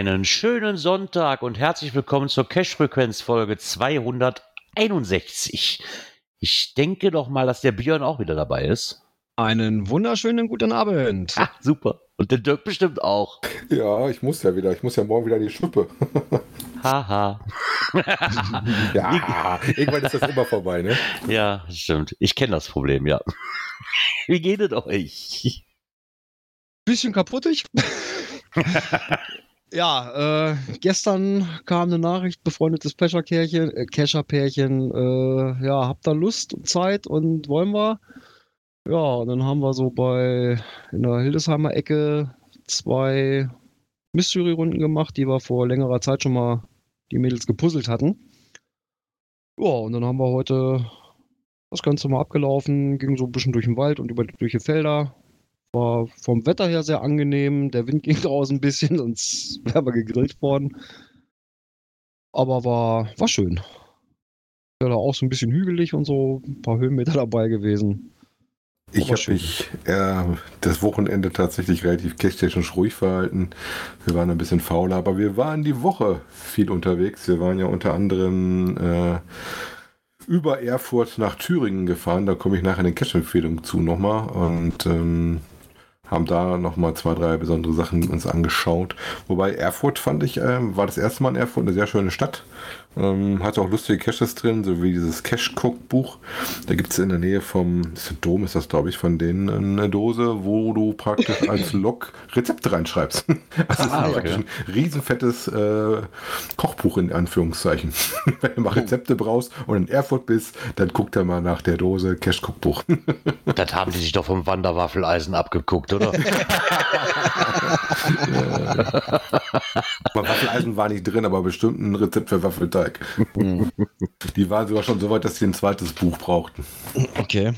Einen schönen Sonntag und herzlich willkommen zur Cash-Frequenz-Folge 261. Ich denke doch mal, dass der Björn auch wieder dabei ist. Einen wunderschönen guten Abend. Ah, super. Und der Dirk bestimmt auch. Ja, ich muss ja wieder. Ich muss ja morgen wieder in die Schippe. Haha. ja, irgendwann ist das immer vorbei, ne? Ja, stimmt. Ich kenne das Problem, ja. Wie geht es euch? Bisschen kaputtig. Ja, äh, gestern kam eine Nachricht, befreundetes Kescherpärchen, äh, Kescherpärchen, äh, ja, habt ihr Lust und Zeit und wollen wir? Ja, und dann haben wir so bei in der Hildesheimer Ecke zwei Mystery-Runden gemacht, die wir vor längerer Zeit schon mal die Mädels gepuzzelt hatten. Ja, und dann haben wir heute das Ganze mal abgelaufen, ging so ein bisschen durch den Wald und über durch die Felder. War vom Wetter her sehr angenehm. Der Wind ging draußen ein bisschen, sonst wären wir gegrillt worden. Aber war, war schön. Ja, da auch so ein bisschen hügelig und so, ein paar Höhenmeter dabei gewesen. Ich habe mich äh, das Wochenende tatsächlich relativ cash-technisch ruhig verhalten. Wir waren ein bisschen fauler, aber wir waren die Woche viel unterwegs. Wir waren ja unter anderem äh, über Erfurt nach Thüringen gefahren. Da komme ich nachher in den Cash-Empfehlungen zu nochmal. Und ähm, haben da nochmal zwei, drei besondere Sachen uns angeschaut. Wobei Erfurt fand ich, ähm, war das erste Mal in Erfurt eine sehr schöne Stadt. Ähm, hatte auch lustige Caches drin, so wie dieses Cache-Cook-Buch. Da gibt es in der Nähe vom ist Dom, ist das glaube ich, von denen eine Dose, wo du praktisch als Log Rezepte reinschreibst. Also Ah, ist praktisch ein riesenfettes äh, Kochbuch in Anführungszeichen. Wenn du mal Rezepte brauchst und in Erfurt bist, dann guck da mal nach der Dose Cache-Cookbuch. Das haben die sich doch vom Wanderwaffeleisen abgeguckt, oder? Aber Waffeleisen war nicht drin, aber bestimmt ein Rezept für Waffelteig. Die waren sogar schon so weit, dass sie ein zweites Buch brauchten. Okay.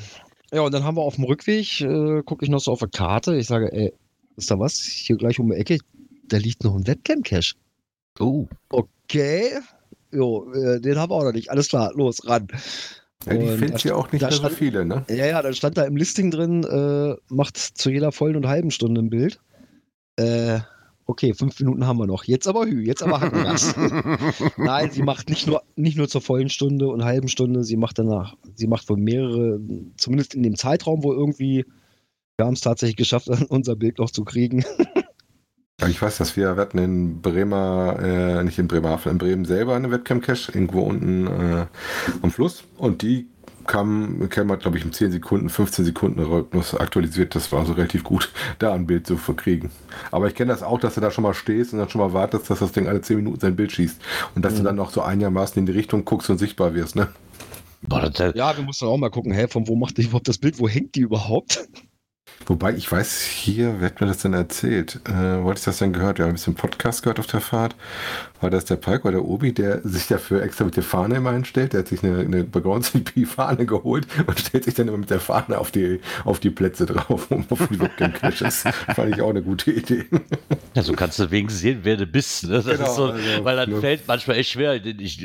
Ja, und dann haben wir auf dem Rückweg, äh, gucke ich noch so auf eine Karte. Ich sage, ey, ist da was? Hier gleich um die Ecke, da liegt noch ein Webcam-Cache. Oh, Okay. Jo, äh, den haben wir auch noch nicht. Alles klar, los, ran. Ja, die findest ja auch nicht mehr so viele, ne? Ja, ja, dann stand da im Listing drin, äh, macht zu jeder vollen und halben Stunde ein Bild. Äh, okay, fünf Minuten haben wir noch. Jetzt aber hü, jetzt aber hacken das. Nein, sie macht nicht nur, nicht nur zur vollen Stunde und halben Stunde, sie macht danach, sie macht für mehrere, zumindest in dem Zeitraum, wo irgendwie, wir haben es tatsächlich geschafft, unser Bild noch zu kriegen. Ich weiß, dass wir, wir hatten in Bremer, äh, nicht in Bremerhaven, in Bremen selber eine Webcam-Cache, irgendwo unten äh, am Fluss. Und die kam, kam halt, glaube ich, in 10 Sekunden, 15 Sekunden Rhythmus aktualisiert. Das war so relativ gut, da ein Bild zu verkriegen. Aber ich kenne das auch, dass du da schon mal stehst und dann schon mal wartest, dass das Ding alle 10 Minuten sein Bild schießt. Und dass du dann auch so einigermaßen in die Richtung guckst und sichtbar wirst, ne? Boah, Ja, wir mussten auch mal gucken, hä, von wo macht die überhaupt das Bild, wo hängt die überhaupt? Wobei, ich weiß hier, wer hat mir das denn erzählt? Äh, wo hatte ich das denn gehört? Wir haben ein bisschen Podcast gehört auf der Fahrt. War das der Palk oder der Obi, der sich dafür extra mit der Fahne immer hinstellt? Der hat sich eine, eine Background CP-Fahne geholt und stellt sich dann immer mit der Fahne auf die, auf die Plätze drauf, um auf die Webcam-Caches. Fand ich auch eine gute Idee. ja, so kannst du wenigstens sehen, wer du bist. Ne? Genau, so, also, weil das ne. fällt manchmal echt schwer. Ich,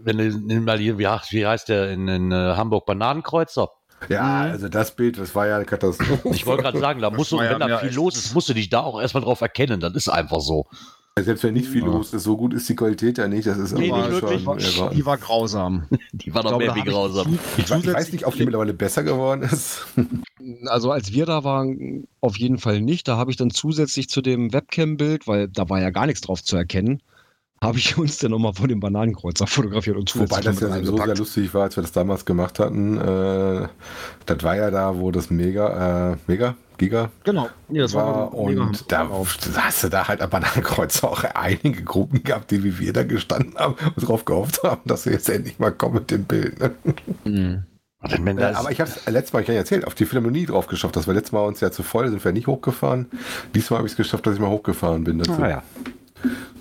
wenn du mal hier, wie heißt der in, in äh, Hamburg Bananenkreuzer? Ja, also das Bild, das war ja eine Katastrophe. Ich wollte gerade sagen, da musst du, war ja wenn da viel als- los ist, musst du dich da auch erstmal drauf erkennen. Das ist einfach so. Selbst wenn nicht viel los ist, so gut ist die Qualität ja nicht. Das ist Nee, immer nicht schon wirklich. irre. Die war grausam. Die war doch mehr wie grausam. Ich, ich weiß nicht, ob die mittlerweile besser geworden ist. Also als wir da waren, auf jeden Fall nicht. Da habe ich dann zusätzlich zu dem Webcam-Bild, weil da war ja gar nichts drauf zu erkennen, habe ich uns dann nochmal von dem Bananenkreuzer fotografiert und Wobei das ja so sehr lustig war, als wir das damals gemacht hatten. Äh, das war ja da, wo das Mega, äh, Mega, Giga Genau. Nee, das war. war, und da hast du da halt am Bananenkreuz auch einige Gruppen gehabt, die wie wir da gestanden haben und drauf gehofft haben, dass wir jetzt endlich mal kommen mit dem Bild. Ne? Mhm. Wenn Äh, das, aber ich habe es letztes Mal gar nicht erzählt, auf die Philharmonie drauf geschafft. Das war letztes Mal uns ja zu voll, sind wir nicht hochgefahren. Diesmal habe ich es geschafft, dass ich mal hochgefahren bin. Dazu. ah, ja.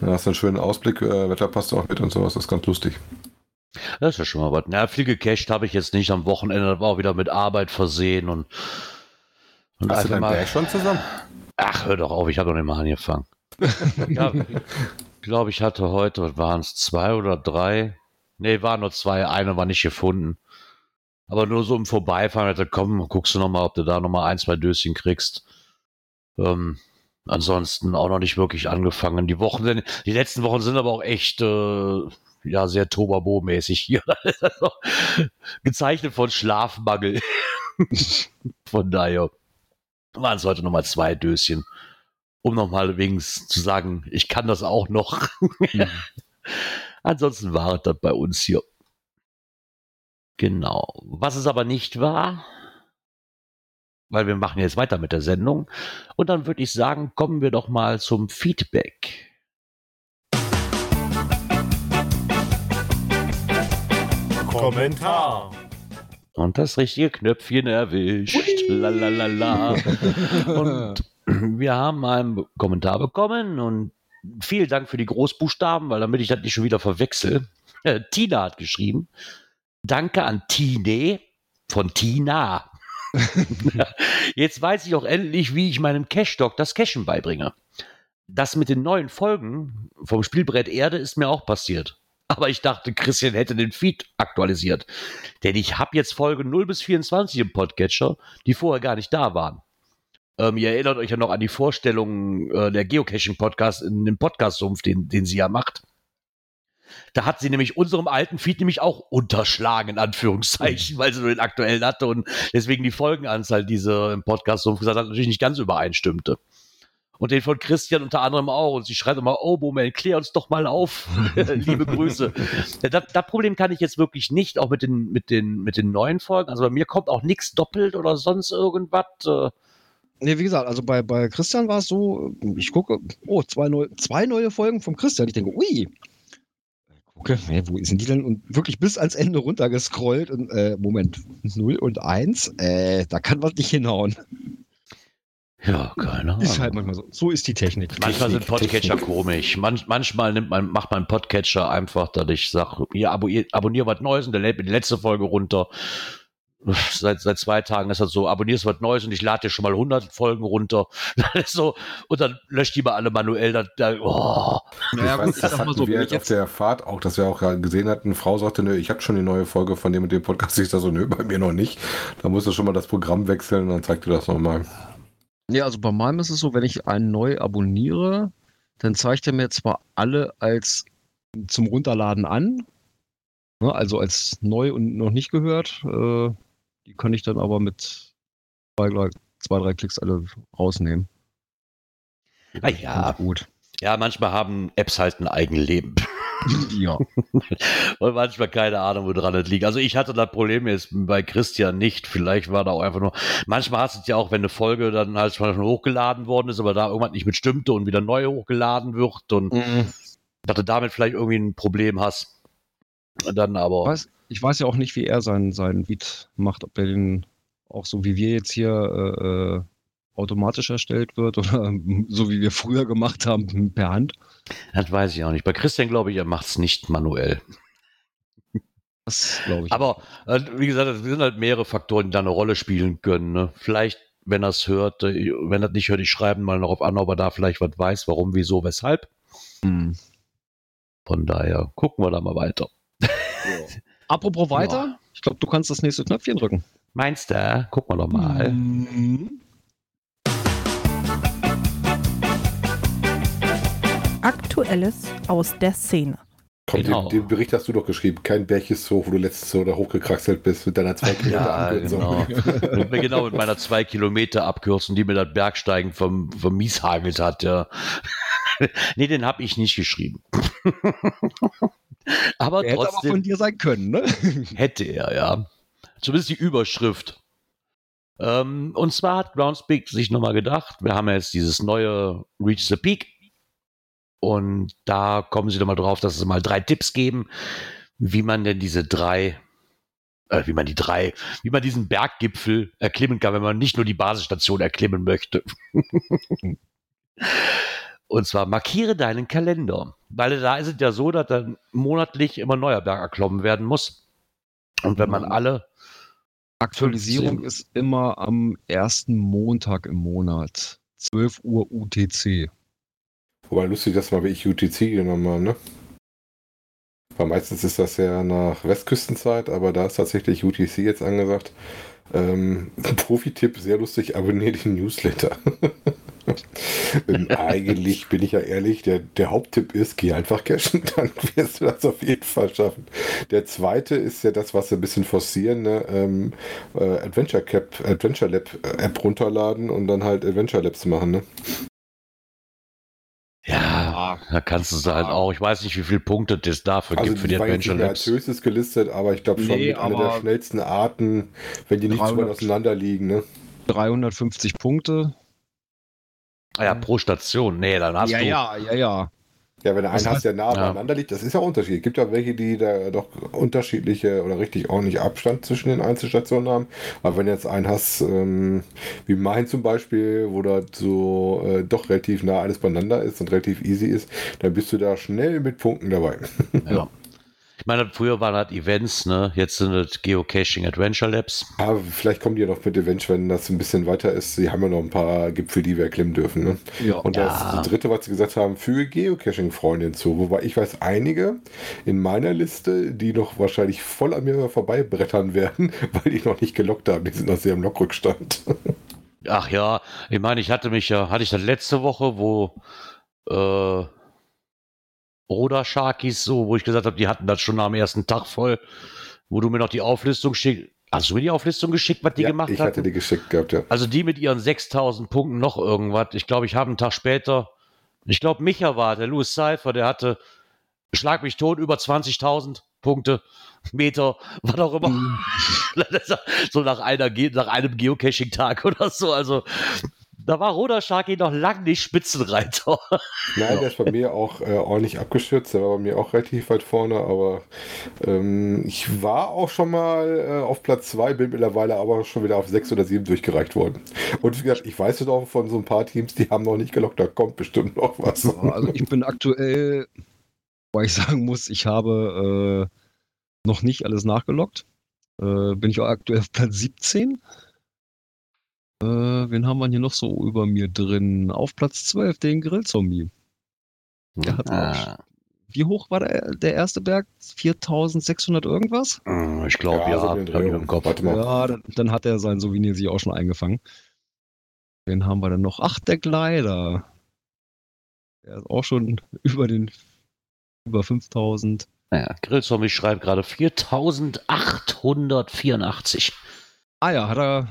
Da hast du einen schönen Ausblick, äh, Wetter passt auch mit und sowas, das ist ganz lustig. Das ist ja schon mal was. Na, viel gecached habe ich jetzt nicht am Wochenende. War auch wieder mit Arbeit versehen und, und Hast du dein Berg schon zusammen? Ach, hör doch auf, ich habe doch nicht mal angefangen. ja, ich glaube, ich hatte heute, was waren es, zwei oder drei? Nee, waren nur zwei, eine war nicht gefunden. Aber nur so im Vorbeifahren, hatte, komm, guckst du noch mal, ob du da noch mal ein, zwei Döschen kriegst. Ähm, ansonsten auch noch nicht wirklich angefangen. Die Wochen sind, die letzten Wochen sind aber auch echt, äh, ja, sehr Tobabo-mäßig hier. Gezeichnet von Schlafmangel. von daher waren es heute noch mal zwei Döschen um nochmal wenigstens zu sagen, ich kann das auch noch. Ansonsten war es das bei uns hier. Genau. Was es aber nicht war, weil wir machen jetzt weiter mit der Sendung. Und dann würde ich sagen, kommen wir doch mal zum Feedback. Kommentar. Und das richtige Knöpfchen erwischt. Lalalala. Und wir haben einen Kommentar bekommen und vielen Dank für die Großbuchstaben, weil damit ich das nicht schon wieder verwechsel. Äh, Tina hat geschrieben. Danke an Tine von Tina. Jetzt weiß ich auch endlich, wie ich meinem Cash-Doc das Cashen beibringe. Das mit den neuen Folgen vom Spielbrett Erde ist mir auch passiert. Aber ich dachte, Christian hätte den Feed aktualisiert. Denn ich habe jetzt Folge 0 bis 24 im Podcatcher, die vorher gar nicht da waren. Ähm, ihr erinnert euch ja noch an die Vorstellung äh, der Geocaching-Podcast in dem Podcast-Sumpf, den, den sie ja macht. Da hat sie nämlich unserem alten Feed nämlich auch unterschlagen, in Anführungszeichen, weil sie nur den aktuellen hatte und deswegen die Folgenanzahl, die sie im Podcast-Sumpf gesagt hat, natürlich nicht ganz übereinstimmte. Und den von Christian unter anderem auch. Und sie schreibt immer, oh Moment, klär uns doch mal auf. Liebe Grüße. Das, das Problem kann ich jetzt wirklich nicht, auch mit den, mit den, mit den neuen Folgen. Also bei mir kommt auch nichts doppelt oder sonst irgendwas. Äh, Nee, wie gesagt, also bei, bei Christian war es so, ich gucke, oh, zwei, neu, zwei neue Folgen vom Christian. Ich denke, ui. Gucke, hä, wo sind die denn? Und wirklich bis ans Ende runtergescrollt und, äh, Moment, 0 und 1, äh, da kann was nicht hinhauen. Ja, keine Ahnung. Ist halt manchmal so. So ist die Technik. Manchmal sind Technik, Podcatcher Technik. komisch. Man, manchmal nimmt man, macht man Podcatcher einfach, dass ich sage, ihr abonnier, abonnier was Neues und der lädt mir die letzte Folge runter. Seit, seit zwei Tagen ist das so, abonnierst was Neues und ich lade dir schon mal 100 Folgen runter. So, und dann löscht die mal alle manuell. Da, da, oh. Naja, ich gut, weiß, das hatten so, wir jetzt auf der Fahrt auch, dass wir auch gesehen hatten, eine Frau sagte, nö, ich habe schon die neue Folge von dem und dem Podcast. Ich da so, nö, bei mir noch nicht. Da musst du schon mal das Programm wechseln und dann zeigt dir das nochmal. ja, also bei meinem ist es so, wenn ich einen neu abonniere, dann zeigt er mir zwar alle als zum Runterladen an, ne, also als neu und noch nicht gehört. Äh, die kann ich dann aber mit zwei, drei- zwei drei Klicks alle rausnehmen. Ah ja, Gut. ja, manchmal haben Apps halt ein Eigenleben. Ja. Und manchmal keine Ahnung, wo dran das liegt. Also ich hatte das Problem jetzt bei Christian nicht. Vielleicht war da auch einfach nur. Manchmal hast du es ja auch, wenn eine Folge dann halt schon hochgeladen worden ist, aber da irgendwas nicht mit stimmte und wieder neu hochgeladen wird und Mhm. dass du damit vielleicht irgendwie ein Problem hast. Dann aber. weiß, ich weiß ja auch nicht, wie er seinen, seinen Beat macht, ob er den auch so wie wir jetzt hier äh, äh, automatisch erstellt wird oder so wie wir früher gemacht haben, per Hand. Das weiß ich auch nicht. Bei Christian glaube ich, er macht es nicht manuell. Das glaube ich. Aber äh, wie gesagt, es sind halt mehrere Faktoren, die da eine Rolle spielen können. Ne? Vielleicht, wenn er es hört, äh, wenn er nicht hört, ich schreibe mal darauf an, ob er da vielleicht was weiß, warum, wieso, weshalb. Hm. Von daher gucken wir da mal weiter. Apropos weiter, ich glaube, du kannst das nächste Knöpfchen drücken. Meinst du? Gucken wir doch mal. Mhm. Aktuelles aus der Szene. Komm, Genau. den, den Bericht hast du doch geschrieben. Kein so, wo du letztes so da hochgekraxelt bist mit deiner zwei Kilometer Ja, Abkürzung. genau. Mit mir genau mit meiner zwei Kilometer Abkürzung, die mir das Bergsteigen vom, vom Mieshagelt hat, ja. nee, den habe ich nicht geschrieben. aber Der hätte aber trotzdem von dir sein können, ne? hätte er, ja. Zumindest die Überschrift. Ähm, und zwar hat Groundspeak sich nochmal gedacht, wir haben ja jetzt dieses neue Reach the Peak. Und da kommen sie nochmal drauf, dass es mal drei Tipps geben, wie man denn diese drei äh, wie man die drei, wie man diesen Berggipfel erklimmen kann, wenn man nicht nur die Basisstation erklimmen möchte. Und zwar markiere deinen Kalender, weil da ist es ja so, dass dann monatlich immer neuer Berg erklommen werden muss. Und wenn man alle Aktualisierung 15. ist immer am ersten Montag im Monat. 12 Uhr UTC. Wobei lustig, dass wir wirklich UTC genommen haben, ne? Weil meistens ist das ja nach Westküstenzeit, aber da ist tatsächlich UTC jetzt angesagt. Ähm, Profi-Tipp, sehr lustig, abonniere den Newsletter. ähm, eigentlich bin ich ja ehrlich, der, der Haupttipp ist, geh einfach cashen, dann wirst du das auf jeden Fall schaffen. Der zweite ist ja das, was wir ein bisschen forcieren, ne? ähm, äh, Adventure Cap, Adventure Lab äh, App runterladen und dann halt Adventure Labs machen, ne? Ja, da kannst du es halt auch. Ich weiß nicht, wie viele Punkte es dafür Also gibt für die Adventure mehr als Labs. höchstes gelistet, aber ich glaube schon Nee, mit einer der schnellsten Arten, wenn die nicht zu weit 300. auseinander liegen. Ne? 350 Punkte. Ah ja, pro Station. Nee, dann hast ja, du. ja, ja, ja. Ja, wenn du einen hast, der nah Ja. beieinander liegt, das ist ja Unterschied. Es gibt ja welche, die da doch unterschiedliche oder richtig ordentlich Abstand zwischen den Einzelstationen haben. Aber wenn du jetzt einen hast, ähm, wie mein zum Beispiel, wo da so äh, doch relativ nah alles beieinander ist und relativ easy ist, dann bist du da schnell mit Punkten dabei. Ja. Ich meine, früher waren halt Events, ne? Jetzt sind es Geocaching Adventure Labs. Aber vielleicht kommen die ja noch mit Events, wenn das ein bisschen weiter ist. Sie haben ja noch ein paar Gipfel, die wir erklimmen dürfen. Ne? Ja. Und Ja. das, das dritte, was sie gesagt haben, füge Geocaching-Freunde hinzu. Wobei ich weiß einige in meiner Liste, die noch wahrscheinlich voll an mir vorbeibrettern werden, weil die noch nicht gelockt haben. Die sind noch sehr im Lockrückstand. Ach ja, ich meine, ich hatte mich ja, hatte ich das letzte Woche, wo äh, Roda Sharkies so, wo ich gesagt habe, die hatten das schon am ersten Tag voll, wo du mir noch die Auflistung schickst. Hast du mir die Auflistung geschickt, was die ja, gemacht ich hatten? hatte die geschickt gehabt, ja. Also die mit ihren 6000 Punkten noch irgendwas. Ich glaube, ich habe einen Tag später, ich glaube, Micha war, der Louis Cypher, der hatte, schlag mich tot, über 20.000 Punkte, Meter, was auch immer. so nach, einer, nach einem Geocaching-Tag oder so. Also da war Roda Sharky noch lang nicht Spitzenreiter. Nein, der ist bei mir auch äh, ordentlich abgestürzt. Der war bei mir auch relativ weit vorne, aber ähm, ich war auch schon mal äh, auf Platz 2, bin mittlerweile aber schon wieder auf 6 oder 7 durchgereicht worden. Und wie gesagt, ich weiß es auch von so ein paar Teams, die haben noch nicht gelockt, da kommt bestimmt noch was. Also ich bin aktuell, weil ich sagen muss, ich habe äh, noch nicht alles nachgelockt. Äh, bin ich auch aktuell auf Platz 17. Äh, wen haben wir hier noch so über mir drin? Auf Platz 12, den Grillzombie. Der hat Ah, Wie hoch war der, der erste Berg? 4600 irgendwas? ich glaube, ja, Dreh im. Kopf. Warte mal. Ja, dann, dann hat er sein Souvenir sich auch schon eingefangen. Wen haben wir denn noch? Ach, der Kleider. Der ist auch schon über den über 5000. Ja, Grillzombie schreibt gerade 4884. Ah ja, hat er.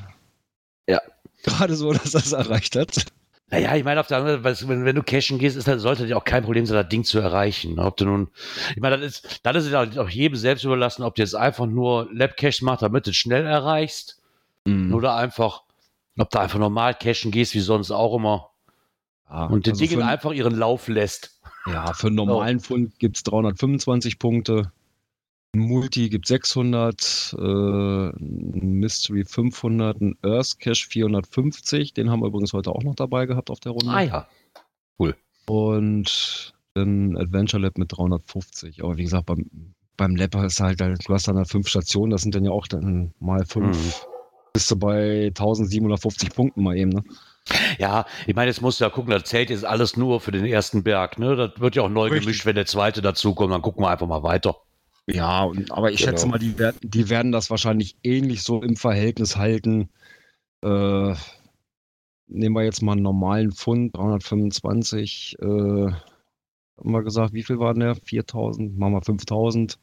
Gerade so, dass er es erreicht hat. Naja, ich meine, auf der anderen Seite, wenn, wenn du cashen gehst, ist, das- sollte dir auch kein Problem sein, das Ding zu erreichen. Ob du nun, ich meine, das ist, dann ist es auch jedem selbst überlassen, ob du jetzt einfach nur Lab-Cache machst, damit du es schnell erreichst, Mhm. oder einfach, ob du einfach normal cashen gehst, wie sonst auch immer, Ja, und den also Dingen einfach ihren Lauf lässt. ja, für einen normalen Fund gibt es 325 Punkte. Multi gibt 600, äh, Mystery 500, ein Earth Cache 450. Den haben wir übrigens heute auch noch dabei gehabt auf der Runde. Ah ja. Und ein Adventure Lab mit 350. Aber wie gesagt, beim, beim Lab ist halt, halt, du hast dann halt fünf Stationen, das sind dann ja auch dann mal fünf. Mhm. Bist du bei 1750 Punkten mal eben, ne? Ja, ich meine, jetzt musst du ja gucken, das zählt jetzt alles nur für den ersten Berg, ne? Das wird ja auch neu Richtig. gemischt, wenn der zweite dazukommt, dann gucken wir einfach mal weiter. Ja, und, aber ich Genau. schätze mal, die, die werden das wahrscheinlich ähnlich so im Verhältnis halten. Äh, nehmen wir jetzt mal einen normalen Pfund, 325. Äh, haben wir gesagt, wie viel waren der? 4000, machen wir 5000.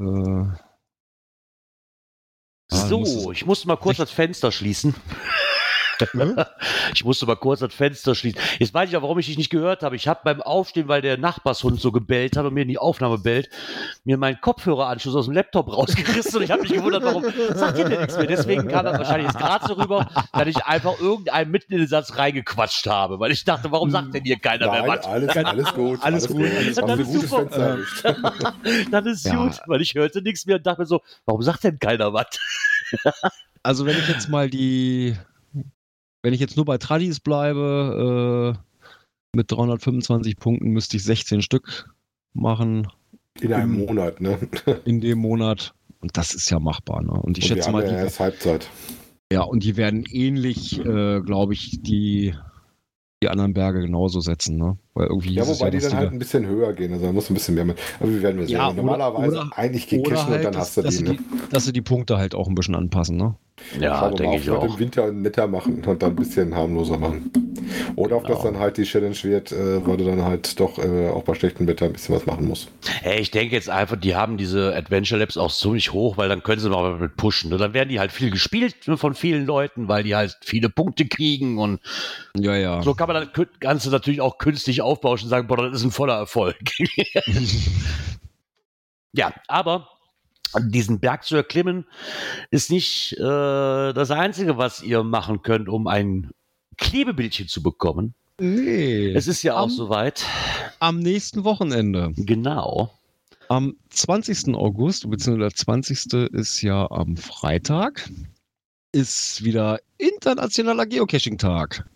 Äh, so, ich musste mal kurz das Fenster schließen. Ich musste mal kurz das Fenster schließen. Jetzt weiß ich ja, warum ich dich nicht gehört habe. Ich habe beim Aufstehen, weil der Nachbarshund so gebellt hat und mir in die Aufnahme bellt, mir meinen Kopfhöreranschluss aus dem Laptop rausgerissen und ich habe mich gewundert, warum sagt ihr denn nichts mehr. Deswegen kam das wahrscheinlich jetzt gerade so rüber, dass ich einfach irgendeinen mitten in den Satz reingequatscht habe, weil ich dachte, warum sagt denn hier keiner mehr Nein, was? alles, alles gut. Alles gut, alles gut. Sie ein gutes Super. Fenster ist Ja. gut, weil ich hörte nichts mehr und dachte mir so, warum sagt denn keiner was? Also wenn ich jetzt mal die, wenn ich jetzt nur bei Tradis bleibe, äh, mit 325 Punkten müsste ich 16 Stück machen In einem Monat, ne? in dem Monat. Und das ist ja machbar. Ne? Und ich Und schätze mal, ja die, erst Halbzeit. ja, und die werden ähnlich, äh, glaube ich, die, die anderen Berge genauso setzen. Ne? Weil irgendwie Ja, wobei die dann halt ein bisschen höher gehen. Also da muss ein bisschen mehr mit. Aber wir werden wir sehen. Ja, Normalerweise oder- eigentlich oder cashen und halt, dann dass, hast du dass, die, ne? die, dass sie die Punkte halt auch ein bisschen anpassen. Ne? Ja, denke ich ob wir das auch. im Winter netter machen und dann ein bisschen harmloser machen. Oder ob das Genau. dann halt die Challenge wird, äh, weil du dann halt doch äh, auch bei schlechtem Wetter ein bisschen was machen musst. Hey, ich denke jetzt einfach, die haben diese Adventure Labs auch ziemlich hoch, weil dann können sie mal mit pushen. Ne? Dann werden die halt viel gespielt ne, von vielen Leuten, weil die halt viele Punkte kriegen und Ja, ja. so kann man das Ganze natürlich auch künstlich aufbauschen und sagen, boah, das ist ein voller Erfolg. ja, aber diesen Berg zu erklimmen ist nicht äh, das Einzige, was ihr machen könnt, um ein Klebebildchen zu bekommen. Nee. Es ist ja auch Am- soweit. am nächsten Wochenende. Genau. Am 20. August, beziehungsweise der 20. ist ja am Freitag, ist wieder Internationaler Geocaching-Tag.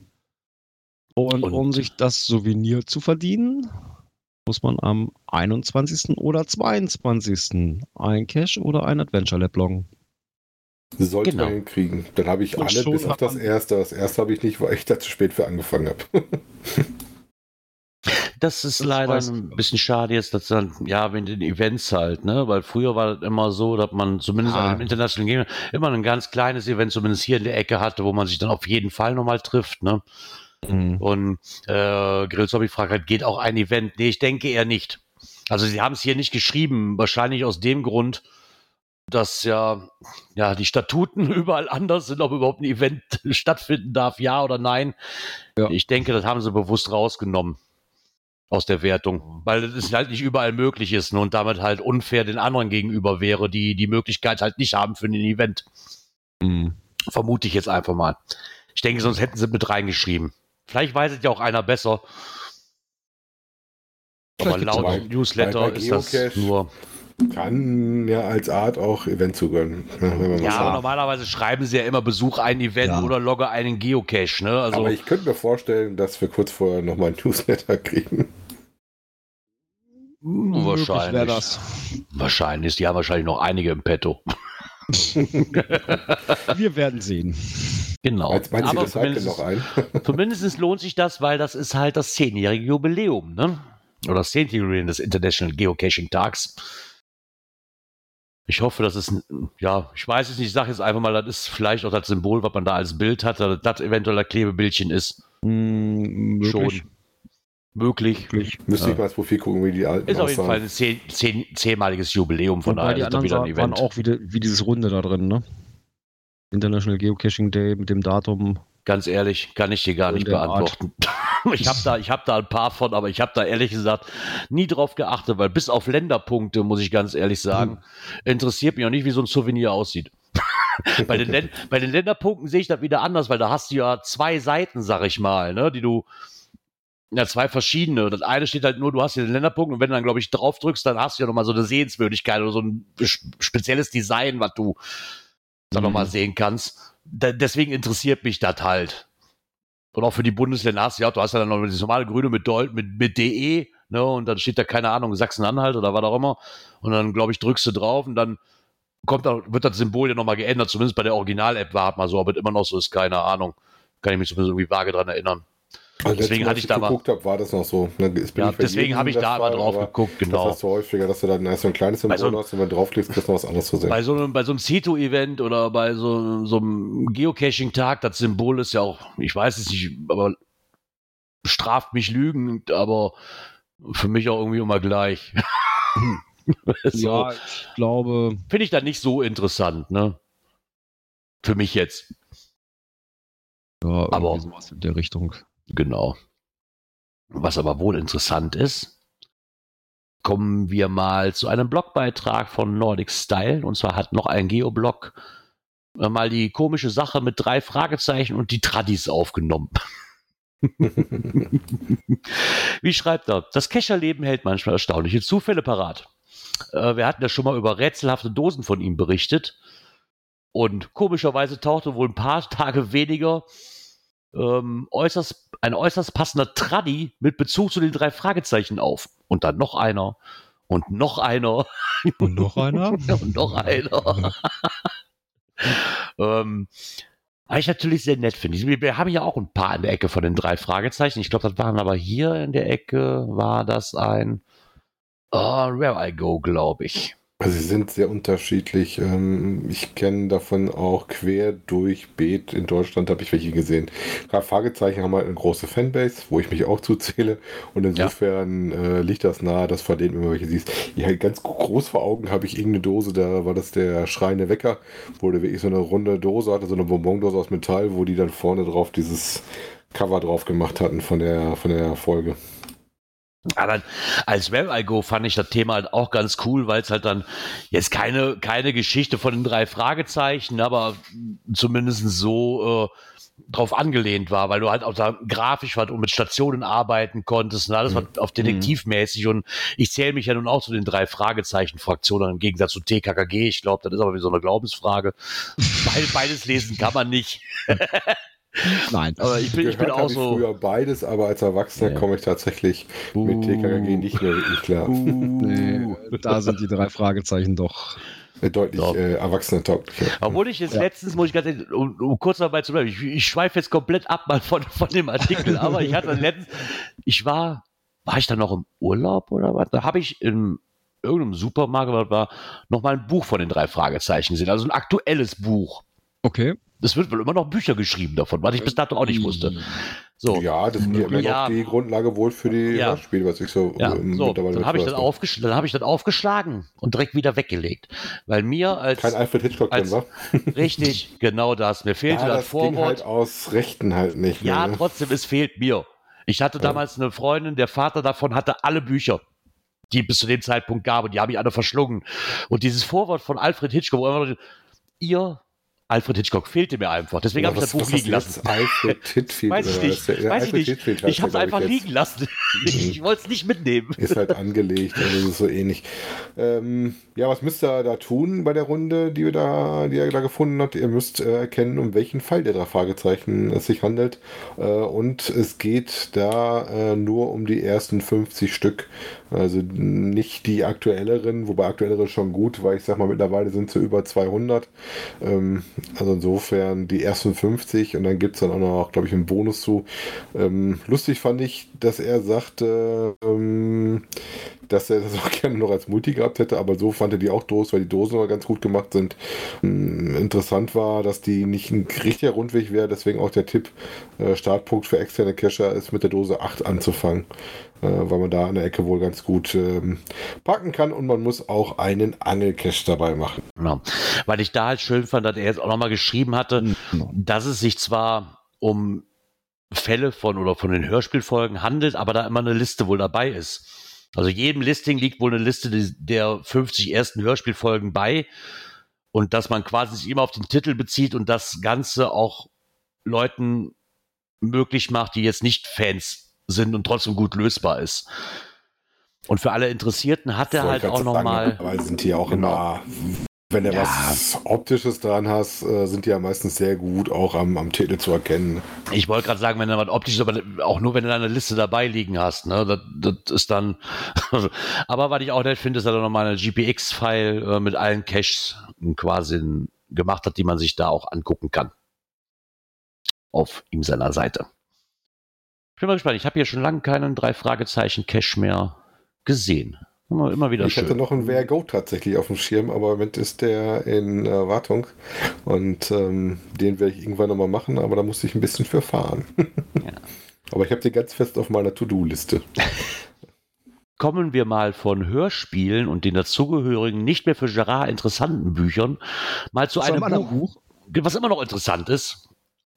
Und, Und- um sich das Souvenir zu verdienen, muss man am 21. oder 22. ein Cache oder ein Adventure Lab loggen. Sollte Genau. man hinkriegen. Dann habe ich Und alle bis auf das erste. Das erste habe ich nicht, weil ich da zu spät für angefangen habe. Das ist Das leider ein bisschen schade jetzt, dass dann, ja, wenn den Events halt, ne, weil früher war das immer so, dass man zumindest Ah. im internationalen Game immer ein ganz kleines Event zumindest hier in der Ecke hatte, wo man sich dann auf jeden Fall nochmal trifft, ne. Und äh, Grillzombie fragt halt, geht auch ein Event? Nee, ich denke eher nicht. Also sie haben es hier nicht geschrieben, wahrscheinlich aus dem Grund, dass ja, ja die Statuten überall anders sind, ob überhaupt ein Event stattfinden darf, ja oder nein. Ja. Ich denke, das haben sie bewusst rausgenommen aus der Wertung, weil es halt nicht überall möglich ist ne, und damit halt unfair den anderen gegenüber wäre, die die Möglichkeit halt nicht haben für ein Event. Mhm. Vermute ich jetzt einfach mal. Ich denke, sonst hätten sie mit reingeschrieben. Vielleicht weiß es ja auch einer besser. Aber laut bei- Newsletter bei- bei ist das Geocache nur. Kann ja als Art auch Event zugehören. wenn man was Ja, aber normalerweise schreiben sie ja immer Besuch ein Event Ja. oder logge einen Geocache. Ne? Also, Aber ich könnte mir vorstellen, dass wir kurz vorher nochmal ein Newsletter kriegen. Möglich wahrscheinlich. das. Wahrscheinlich. Die haben wahrscheinlich noch einige im Petto. Wir werden sehen. Genau. Meinst, meinst aber das halt noch zumindest, ein? zumindest lohnt sich das, weil das ist halt das zehnjährige Jubiläum. Ne? Oder das zehnjährige Jubiläum des International Geocaching Tags. Ich hoffe, das ist, ein- ja, ich weiß es nicht, ich sage jetzt einfach mal, das ist vielleicht auch das Symbol, was man da als Bild hat, dass das eventuell ein Klebebildchen ist. Möglich. Schon möglich. Möglich. Müsste Ja. ich mal das Profil gucken, wie die alten Ist auf jeden. Fall ein zehn, zehn, zehnmaliges Jubiläum, von daher die anderen wieder ein sa- waren Event. auch wieder, wie dieses Runde da drin, ne? International Geocaching Day mit dem Datum. Ganz ehrlich, kann ich dir gar nicht Art. beantworten. Ich habe da, ich hab da ein paar von, aber ich habe da ehrlich gesagt nie drauf geachtet, weil bis auf Länderpunkte, muss ich ganz ehrlich sagen, interessiert mich auch nicht, wie so ein Souvenir aussieht. bei, den bei den Länderpunkten sehe ich das wieder anders, weil da hast du ja zwei Seiten, sag ich mal, ne, die du, ja, zwei verschiedene. Das eine steht halt nur, du hast hier den Länderpunkt und wenn du dann, glaube ich, drauf drückst, dann hast du ja nochmal so eine Sehenswürdigkeit oder so ein sp- spezielles Design, was du dann Mhm. nochmal sehen kannst. Da, deswegen interessiert mich das halt. Und auch für die Bundesländer hast du ja, du hast ja dann noch das normale Grüne mit, Deu mit, mit DE, ne, und dann steht da, keine Ahnung, Sachsen-Anhalt oder was auch immer. Und dann, glaube ich, drückst du drauf und dann kommt da, wird das Symbol ja nochmal geändert, zumindest bei der Original-App war es mal so, aber immer noch so ist, keine Ahnung. Kann ich mich zumindest irgendwie vage dran erinnern. Also Deswegen hatte als ich da mal- geguckt habe, war das noch so. Ne, ist Ja, deswegen habe ich da Fall, drauf aber geguckt, Das genau. hast du häufiger, dass du dann erst so ein kleines Bei Symbol so- hast und wenn du draufklickst, kriegst du noch was anderes zu sehen. Bei so einem, bei so einem Cito-Event oder bei so, so einem Geocaching-Tag, das Symbol ist ja auch, ich weiß es nicht, aber straft mich lügend, aber für mich auch irgendwie immer gleich. so, Ja, ich glaube, Finde ich dann nicht so interessant, ne? Für mich jetzt. Ja, Aber- aber sowas in der Richtung. Genau. Was aber wohl interessant ist, kommen wir mal zu einem Blogbeitrag von Nordic Style. Und zwar hat noch ein Geoblog äh, mal die komische Sache mit drei Fragezeichen und die Tradis aufgenommen. Wie schreibt er? Das Kescherleben hält manchmal erstaunliche Zufälle parat. Äh, wir hatten ja schon mal über rätselhafte Dosen von ihm berichtet. Und komischerweise tauchte wohl ein paar Tage weniger ähm, äußerst, ein äußerst passender Traddy mit Bezug zu den drei Fragezeichen auf. Und dann noch einer. Und noch einer. Und noch einer? Und noch einer. ähm, was ich natürlich sehr nett finde. Wir- Wir haben ja auch ein paar in der Ecke von den drei Fragezeichen. Ich glaube, das waren aber hier in der Ecke, war das ein oh, Where I Go, glaube ich. Also sie sind sehr unterschiedlich. Ähm, Ich kenne davon auch quer durch Beet in Deutschland habe ich welche gesehen. Drei Fragezeichen haben halt eine große Fanbase, wo ich mich auch zuzähle. Und insofern äh, liegt das nahe, dass vor denen immer welche siehst. Ja, ganz groß vor Augen habe ich irgendeine Dose, da war das der schreiende Wecker, wo der wirklich so eine runde Dose hatte, so eine Bonbondose aus Metall, wo die dann vorne drauf dieses Cover drauf gemacht hatten von der, von der Folge. Aber als Where I Go fand ich das Thema halt auch ganz cool, weil es halt dann jetzt keine, keine Geschichte von den drei Fragezeichen, aber zumindest so äh, drauf angelehnt war, weil du halt auch da grafisch was und mit Stationen arbeiten konntest und alles Mhm. was auf detektivmäßig und ich zähle mich ja nun auch zu den drei Fragezeichen-Fraktionen im Gegensatz zu TKKG. Ich glaube, das ist aber wie so eine Glaubensfrage. Beid, beides lesen kann man nicht. Nein. Aber ich bin, ich bin auch so. früher beides, aber als Erwachsener Ja. komme ich tatsächlich mit Uh. TKKG nicht mehr wirklich klar. Nee, da sind die drei Fragezeichen doch. Äh, Deutlich Ja. äh, erwachsener-tauglicher. Obwohl ich jetzt Ja. letztens, muss ich ganz ehrlich, um, um kurz dabei zu bleiben, ich, ich schweife jetzt komplett ab mal von, von dem Artikel, aber ich hatte letztens, ich war, war ich da noch im Urlaub oder was? Da habe ich in irgendeinem Supermarkt, was war, noch mal ein Buch von den drei Fragezeichen gesehen, also ein aktuelles Buch. Okay. Es wird wohl immer noch Bücher geschrieben davon, was ich bis dato auch nicht wusste. So. Ja, das ist ja immer Ja. noch die Grundlage wohl für die Ja. Hörspiele, was ich so, Ja, ähm, so, mittlerweile dann habe ich, dann hab ich das aufgeschlagen und direkt wieder weggelegt. Weil mir als, Kein Alfred Hitchcock drin, als war? richtig, genau das, mir fehlte Ja, das das ging Vorwort. halt aus Rechten halt nicht Ja, mehr. ne? trotzdem, es fehlt mir. Ich hatte damals eine Freundin, der Vater davon hatte alle Bücher, die bis zu dem Zeitpunkt gab, und die habe ich alle verschlungen. Und dieses Vorwort von Alfred Hitchcock, wo immer noch, ihr Alfred Hitchcock fehlte mir einfach. Deswegen habe ich das Buch liegen lassen. Alfred. Weiß ich nicht. ja, Weiß ich nicht. Ich habe es einfach liegen lassen. Ich wollte es nicht mitnehmen. Ist halt angelegt, also ist so ähnlich. Ähm, ja, was müsst ihr da tun bei der Runde, die, wir da, die ihr da gefunden habt? Ihr müsst äh, erkennen, um welchen Fall der drei Fragezeichen es sich handelt. Äh, und es geht da äh, nur um die ersten 50 Stück. Also nicht die aktuelleren, wobei aktuellere schon gut, weil ich sag mal, mittlerweile sind sie über 200. Ähm, also insofern die ersten 50 und dann gibt es dann auch noch, glaube ich, einen Bonus zu. Ähm, lustig fand ich, dass er sagte, ähm, dass er das auch gerne noch als Multi gehabt hätte, aber so fand er die auch doof, weil die Dosen aber ganz gut gemacht sind. Ähm, interessant war, dass die nicht ein richtiger Rundweg wäre, deswegen auch der Tipp, äh, Startpunkt für externe Cacher ist mit der Dose 8 anzufangen, weil man da an der Ecke wohl ganz gut ähm, packen kann und man muss auch einen Angelcache dabei machen. Genau. Weil ich da halt schön fand, dass er jetzt auch nochmal geschrieben hatte, dass es sich zwar um Fälle von oder von den Hörspielfolgen handelt, aber da immer eine Liste wohl dabei ist. Also jedem Listing liegt wohl eine Liste der 50 ersten Hörspielfolgen bei und dass man quasi sich immer auf den Titel bezieht und das Ganze auch Leuten möglich macht, die jetzt nicht Fans sind und trotzdem gut lösbar ist. Und für alle Interessierten hat er halt auch nochmal. Aber sind die auch Genau. immer, wenn du Ja. was Optisches dran hast, äh, sind die ja meistens sehr gut auch am, am Titel zu erkennen. Ich wollte gerade sagen, wenn du was optisches, aber auch nur, wenn du da eine Liste dabei liegen hast, ne, das, das ist dann, aber was ich auch nett finde, ist, dass er nochmal eine GPX-File äh, mit allen Caches quasi gemacht hat, die man sich da auch angucken kann. Auf ihm seiner Seite. Ich bin mal gespannt, ich habe hier schon lange keinen drei Fragezeichen Cache mehr gesehen. Immer, immer wieder ich schön. hatte noch einen Where Go tatsächlich auf dem Schirm, aber im Moment ist der in äh, Wartung und ähm, den werde ich irgendwann nochmal machen, aber da muss ich ein bisschen für fahren. Ja. Aber ich habe den ganz fest auf meiner To-Do-Liste. kommen wir mal von Hörspielen und den dazugehörigen, nicht mehr für Gerard interessanten Büchern, mal zu Zu einem einem anderen Buch, was immer noch interessant ist.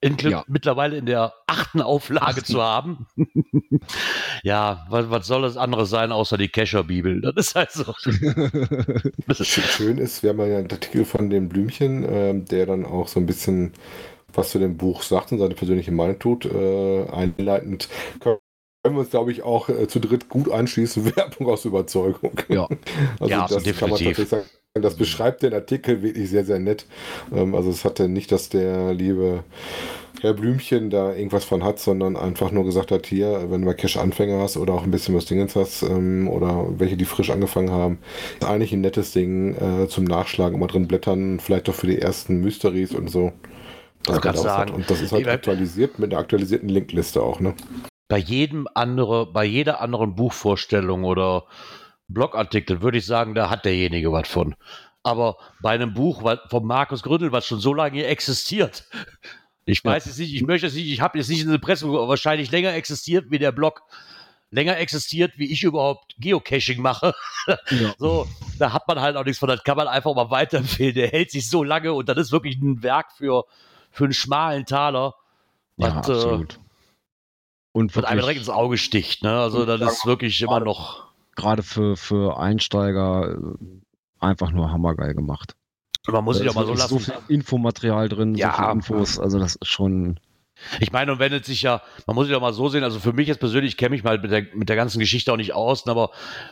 In, Ja. mittlerweile in der achten Auflage Achten. zu haben. ja, was, was soll das andere sein, außer die Kescher-Bibel? Das ist halt so. Schön ist, wir haben ja einen Artikel von dem Blümchen, ähm, der dann auch so ein bisschen was zu dem Buch sagt und seine persönliche Meinung tut. Äh, einleitend können wir uns, glaube ich, auch äh, zu dritt gut anschließen. Werbung aus Überzeugung. Ja. Also Ja, das kann man definitiv. tatsächlich sagen. Das beschreibt den Artikel wirklich sehr, sehr nett. Ähm, also es hatte nicht, dass der liebe Blümchen da irgendwas von hat, sondern einfach nur gesagt hat, hier, wenn du mal Cash-Anfänger hast oder auch ein bisschen was Dingens hast ähm, oder welche, die frisch angefangen haben, ist eigentlich ein nettes Ding äh, zum Nachschlagen, immer drin blättern, vielleicht doch für die ersten Mysteries und so. Ich kann sagen, hat. Und das ist halt aktualisiert mit einer aktualisierten Linkliste auch, ne? bei jedem andere, bei jeder anderen Buchvorstellung oder Blogartikel würde ich sagen, da hat derjenige was von. Aber bei einem Buch von Markus Gründel, was schon so lange hier existiert, ich weiß jetzt nicht, ich möchte es nicht, ich habe jetzt nicht in der Presse, wahrscheinlich länger existiert wie der Blog, länger existiert, wie ich überhaupt Geocaching mache. ja. So, da hat man halt auch nichts von, das kann man einfach mal weiterempfehlen. Der hält sich so lange und das ist wirklich ein Werk für, für einen schmalen Taler. ja, was, äh, absolut. Und was einem direkt wirklich, ins Auge sticht. Ne? Also das ist wirklich immer noch. gerade für, für Einsteiger äh, einfach nur hammergeil gemacht. Man muss sich Da auch mal so lassen. so viel Infomaterial drin, Ja. so viel Infos, also das ist schon. Ich meine, und wenn es sich ja, man muss sich auch mal so sehen, also für mich jetzt persönlich kenne ich mal mit der, mit der ganzen Geschichte auch nicht aus, aber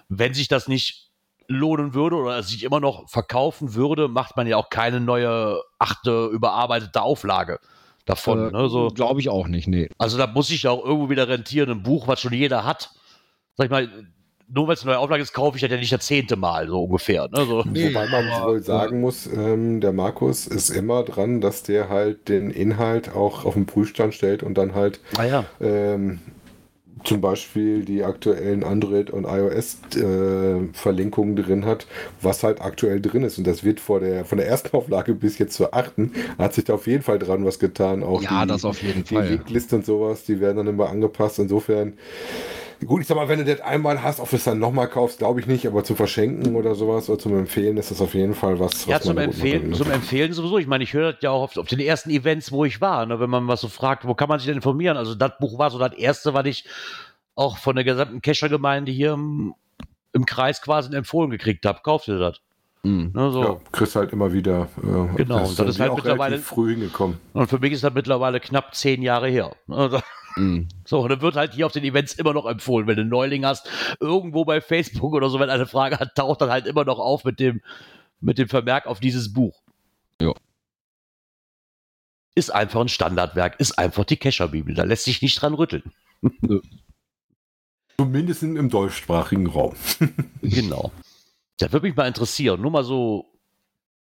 wenn sich das nicht lohnen würde oder es sich immer noch verkaufen würde, macht man ja auch keine neue achte überarbeitete Auflage davon. äh, ne? so, Glaube ich auch nicht, nee. also da muss sich ja auch irgendwo wieder rentieren, ein Buch, was schon jeder hat. Sag ich mal, nur weil es eine neue Auflage ist, kaufe ich das ja nicht das zehnte Mal, so ungefähr. Ne? So. Wobei man aber, wohl sagen muss, ähm, der Markus ist immer dran, dass der halt den Inhalt auch auf den Prüfstand stellt und dann halt Ah ja. ähm, zum Beispiel die aktuellen Android- und iOS-Verlinkungen drin hat, was halt aktuell drin ist. Und das wird vor der, von der ersten Auflage bis jetzt zur achten, hat sich da auf jeden Fall dran was getan. Auch Ja, die, das auf jeden die Fall. Linkliste und sowas, die werden dann immer angepasst. Insofern, gut, ich sag mal, wenn du das einmal hast, ob du es dann nochmal kaufst, glaube ich nicht, aber zum Verschenken oder sowas oder zum Empfehlen ist das auf jeden Fall was. Ja, was zum Empfehlen, kann, zum? Empfehlen sowieso. Ich meine, ich höre das ja auch auf, auf den ersten Events, wo ich war, ne, wenn man was so fragt, wo kann man sich denn informieren? Also das Buch war so das erste, was ich auch von der gesamten Kescher-Gemeinde hier im, im Kreis quasi empfohlen gekriegt habe. Kauft ihr das? Mhm. Ne, so. Ja, kriegst halt immer wieder. Äh, Genau, das und das ist halt auch mittlerweile- früh hingekommen. Und für mich ist das mittlerweile knapp zehn Jahre her. Also, Mhm. So, und dann wird halt hier auf den Events immer noch empfohlen, wenn du einen Neuling hast, irgendwo bei Facebook oder so, wenn eine Frage hat, taucht dann halt immer noch auf mit dem, mit dem Vermerk auf dieses Buch. Ja. Ist einfach ein Standardwerk, ist einfach die Kescher-Bibel. Da lässt sich nicht dran rütteln. Zumindest im im deutschsprachigen Raum. Genau. Das würde mich mal interessieren. Nur mal so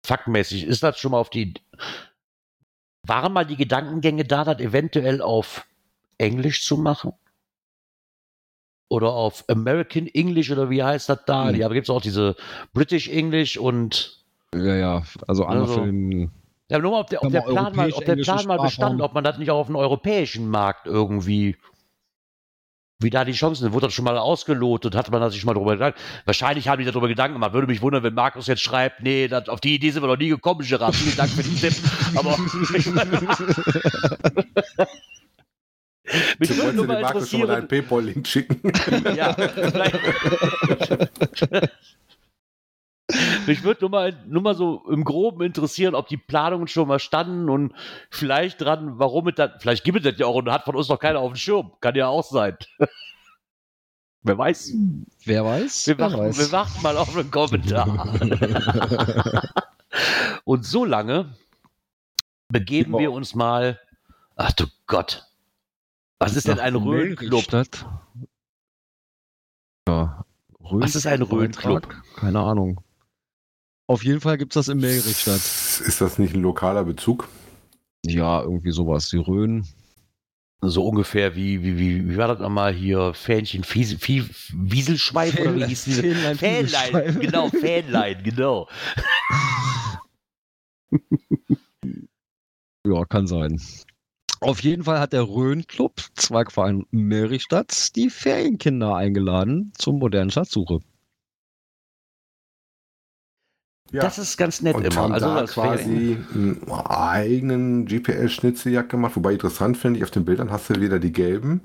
faktmäßig, ist das schon mal auf die. Waren mal die Gedankengänge da, das eventuell auf Englisch zu machen? Oder auf American English oder wie heißt das da? Hm. Ja, da gibt es auch diese British English und. Ja, ja, also einmal Also, für den. Ja, nur mal, ob der, ob der Plan mal, ob der Plan mal bestand, ob man das nicht auch auf den europäischen Markt irgendwie. Wie da die Chancen sind, wurde das schon mal ausgelotet, hat man da sich mal drüber gedacht. Wahrscheinlich haben die darüber Gedanken gemacht. Würde mich wundern, wenn Markus jetzt schreibt, nee, das, auf die Idee sind wir noch nie gekommen, Gerard. Vielen Dank für den Tipp. Aber mich Du würde wolltest nur dem mal Markus schon mal deinen. Paypal-Link schicken. Ja, vielleicht. Mich würde nur mal, nur mal so im Groben interessieren, ob die Planungen schon mal standen und vielleicht dran, warum es dann, vielleicht gibt es das ja auch und hat von uns noch keiner auf dem Schirm. Kann ja auch sein. Wer weiß. Wer weiß? Wir wer warten, weiß. wir warten mal auf einen Kommentar. und so lange begeben Genau. wir uns mal. Ach du Gott. Was ist denn ein? Melrichstadt. Ja. Was ist ein Röhnclub? Keine Ahnung. Auf jeden Fall gibt es das in Melrichstadt. Ist das nicht ein lokaler Bezug? Ja, irgendwie sowas. Die Rhön. So ungefähr wie, wie, wie, wie war das nochmal hier? Fähnchen, Fies, Fie, Wieselschweif oder wie hieß diese? Fähnlein, Fähnlein, Wieselschweif. genau, Fähnlein, genau. Ja, kann sein. Auf jeden Fall hat der Rhön-Club, Zweigverein Melrichstadt, die Ferienkinder eingeladen zur modernen Schatzsuche. Das ist ganz nett und immer. haben Also da quasi einen eigenen GPS-Schnitzeljagd gemacht. Wobei interessant finde ich, auf den Bildern hast du wieder die gelben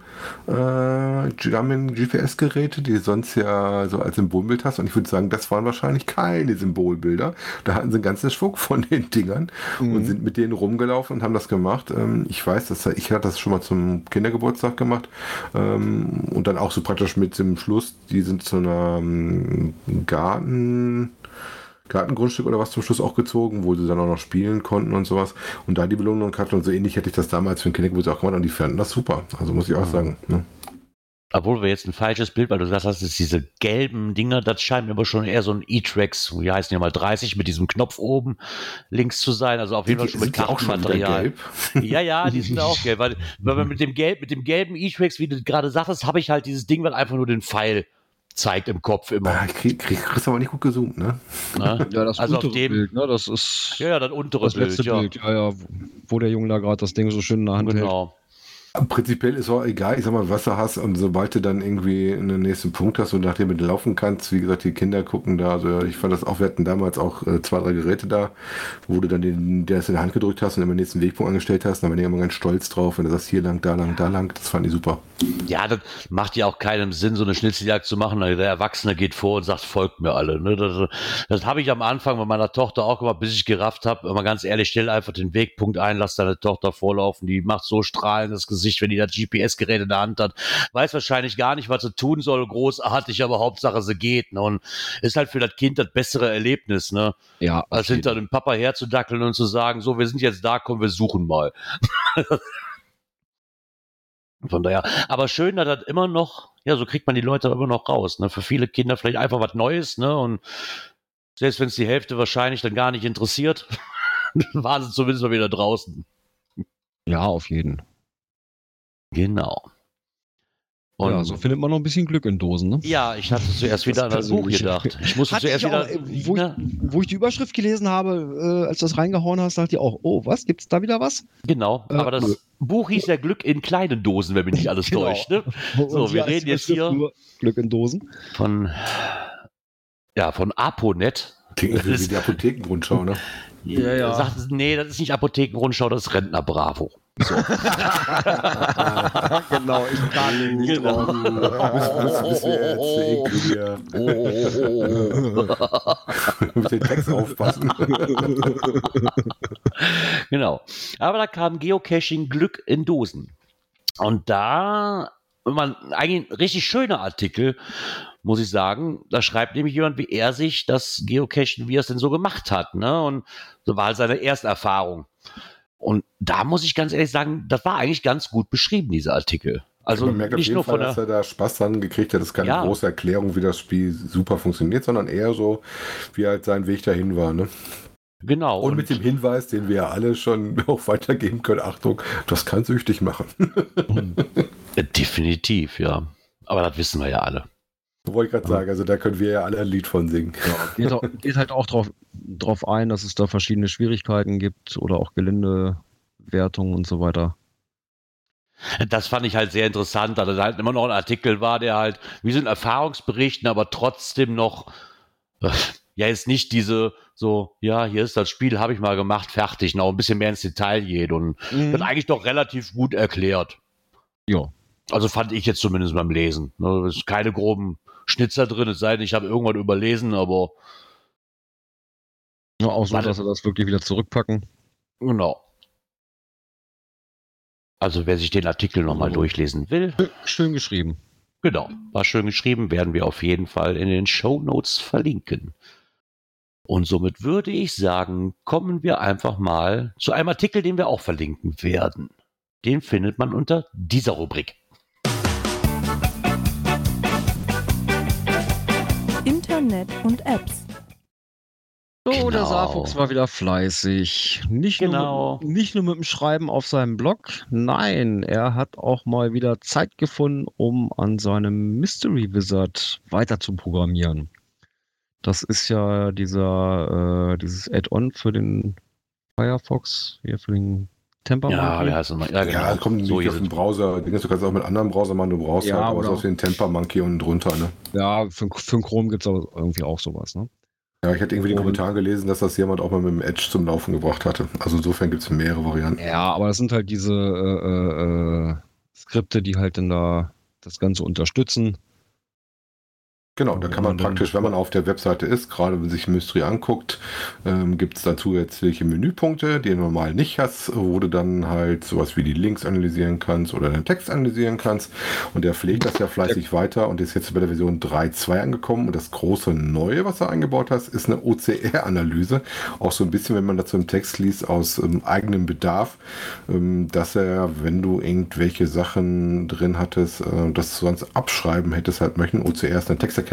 äh, Garmin GPS-Geräte, die du sonst ja so als Symbolbild hast. Und ich würde sagen, das waren wahrscheinlich keine Symbolbilder. Da hatten sie einen ganzen Schwung von den Dingern und sind mit denen rumgelaufen und haben das gemacht. Ähm, ich weiß, dass ich hatte das schon mal zum Kindergeburtstag gemacht ähm, und dann auch so praktisch mit dem Schluss, die sind zu einer ähm, Garten Gartengrundstück oder was zum Schluss auch gezogen, wo sie dann auch noch spielen konnten und sowas. Und da die Belohnung hatten und so ähnlich hätte ich das damals für den Kindergeburtstag auch gemacht und die fanden das super. Also muss ich auch sagen. Ne? Obwohl wir jetzt ein falsches Bild, weil du gesagt hast, es ist diese gelben Dinger, das scheint mir aber schon eher so ein E-Trax, wie heißen die mal, 30 mit diesem Knopf oben links zu sein. Also auf jeden Fall schon mit Kartenmaterial. Ja, ja, die sind auch gelb, weil, weil man mit dem gelb, mit dem gelben E-Trax, wie du gerade sagtest, habe ich halt dieses Ding, was einfach nur den Pfeil zeigt im Kopf immer. Ah, ich krieg, krieg, kriegst aber nicht gut gezoomt, ne? Ne? Ja, das Also auf untere dem- Bild, ne? Das ist Ja, ja, das untere das letzte Bild, ja. Bild, ja, ja, wo der Junge da gerade das Ding so schön in der Hand hält. Genau. Prinzipiell ist auch egal, ich sag mal, was du hast und sobald du dann irgendwie einen nächsten Punkt hast und nachdem du laufen kannst, wie gesagt, die Kinder gucken da, also ich fand das auch, wir hatten damals auch äh, zwei, drei Geräte da, wo du dann den, der es in der Hand gedrückt hast und immer den nächsten Wegpunkt angestellt hast, dann waren die immer ganz stolz drauf, wenn du sagst, hier lang, da lang, da lang, das fand ich super. Ja, das macht ja auch keinen Sinn, so eine Schnitzeljagd zu machen. Der Erwachsene geht vor und sagt, folgt mir alle. Ne? Das, das habe ich am Anfang bei meiner Tochter auch gemacht, bis ich gerafft habe. Aber ganz ehrlich, stell einfach den Wegpunkt ein, lass deine Tochter vorlaufen. Die macht so strahlendes Gesicht, wenn die das GPS-Gerät in der Hand hat. Weiß wahrscheinlich gar nicht, was sie tun soll, großartig, aber Hauptsache sie geht. Ne? Und ist halt für das Kind das bessere Erlebnis, ne? Ja, als hinter dem Papa herzudackeln und zu sagen, so, wir sind jetzt da, komm, wir suchen mal. Von daher, aber schön, dass das immer noch, ja, so kriegt man die Leute immer noch raus. Ne? Für viele Kinder vielleicht einfach was Neues, ne? Und selbst wenn es die Hälfte wahrscheinlich dann gar nicht interessiert, waren sie zumindest mal wieder draußen. Ja, auf jeden. Genau. Und ja, so findet man noch ein bisschen Glück in Dosen, ne? ja, ich hatte zuerst wieder an Das Buch gedacht. Ich musste Hatte zuerst ich auch, wieder. äh, wo, ich, ne? wo ich die Überschrift gelesen habe, äh, als du das reingehauen hast, dachte ich auch, oh, was? Gibt's da wieder was? Genau, Äh, aber das nö. Buch hieß ja Glück in kleinen Dosen, wenn mich nicht alles Genau. täuscht. Ne? So, wir reden jetzt hier- nur Glück in Dosen. Von, ja, von Aponet. Klingt Das wie ist- die Apothekenrundschau, ne? Ja, ja. Sagt, nee, das ist nicht Apothekenrundschau, das ist Rentner Bravo. genau, ich kann den nicht Genau. irgendwie, Oh. mit den Text aufpassen. genau. Aber da kam Geocaching Glück in Dosen. Und da, wenn man eigentlich ein richtig schöner Artikel, muss ich sagen, da schreibt nämlich jemand, wie er sich das Geocachen, wie er es denn so gemacht hat. Ne? Und so war halt seine Ersterfahrung. Und da muss ich ganz ehrlich sagen, das war eigentlich ganz gut beschrieben, dieser Artikel. Also man merkt auf nicht jeden nur Fall, von dass der. er da Spaß dran gekriegt hat. Das ist keine Ja. große Erklärung, wie das Spiel super funktioniert, sondern eher so, wie halt sein Weg dahin war. Ne? Genau. Und, mit dem Hinweis, den wir ja alle schon auch weitergeben können, Achtung, das kann süchtig machen. Äh, Definitiv, ja. Aber das wissen wir ja alle. Wollte ich gerade sagen, also da können wir ja alle ein Lied von singen. Geht, auch, geht halt auch drauf, drauf ein, dass es da verschiedene Schwierigkeiten gibt oder auch Geländewertungen und so weiter. Das fand ich halt sehr interessant, dass es halt immer noch ein Artikel war, der halt wie so ein Erfahrungsberichten, aber trotzdem noch, äh, ja, jetzt nicht diese so, ja, hier ist das Spiel, habe ich mal gemacht, fertig, noch ein bisschen mehr ins Detail geht und wird eigentlich doch relativ gut erklärt. Ja. Also fand ich jetzt zumindest beim Lesen. Ne, Es ist keine groben Schnitzer drin, es sei denn, ich habe irgendwann überlesen, aber ja. Auch so, Warte. dass sie das wirklich wieder zurückpacken. genau. Also wer sich den Artikel nochmal durchlesen will, Schön geschrieben. Genau, war schön geschrieben, werden wir auf jeden Fall in den Show Notes verlinken. Und somit würde ich sagen, kommen wir einfach mal zu einem Artikel, den wir auch verlinken werden. Den findet man unter dieser Rubrik. Internet und Apps. So, Genau. der Saarfuchs war wieder fleißig. Nicht, Genau. nur mit, nicht nur mit dem Schreiben auf seinem Blog, nein, er hat auch mal wieder Zeit gefunden, um an seinem Mystery Wizard weiter zu programmieren. Das ist ja dieser, äh, dieses Add-on für den Firefox, hier für den Temperament. Ja, wie heißt es mal? Ja, genau. Ja, kommt nicht so auf hier den. Browser. Du kannst auch mit anderen Browser machen, du brauchst Ja, halt aber oder- sowas wie ein Temper Monkey unten drunter. Ne? Ja, für, für den Chrome gibt es aber irgendwie auch sowas, ne? Ja, ich hatte irgendwie den Kommentar gelesen, dass das jemand auch mal mit dem Edge zum Laufen gebracht hatte. Also insofern gibt es mehrere Varianten. Ja, aber das sind halt diese äh, äh, äh, Skripte, die halt dann da das Ganze unterstützen. Genau, da kann man dann- praktisch, wenn man auf der Webseite ist, gerade wenn man sich Mystery anguckt, ähm, gibt es da zusätzliche Menüpunkte, die du normal nicht hast, wo du dann halt sowas wie die Links analysieren kannst oder den Text analysieren kannst. Und der pflegt das ja fleißig weiter und ist jetzt bei der Version 3.2 angekommen. Und das große Neue, was er eingebaut hat, ist eine OCR-Analyse. Auch so ein bisschen, wenn man dazu im Text liest, aus ähm, eigenem Bedarf, ähm, dass er, wenn du irgendwelche Sachen drin hattest, äh, das sonst abschreiben hättest halt möchten. OCR ist eine Texterkennung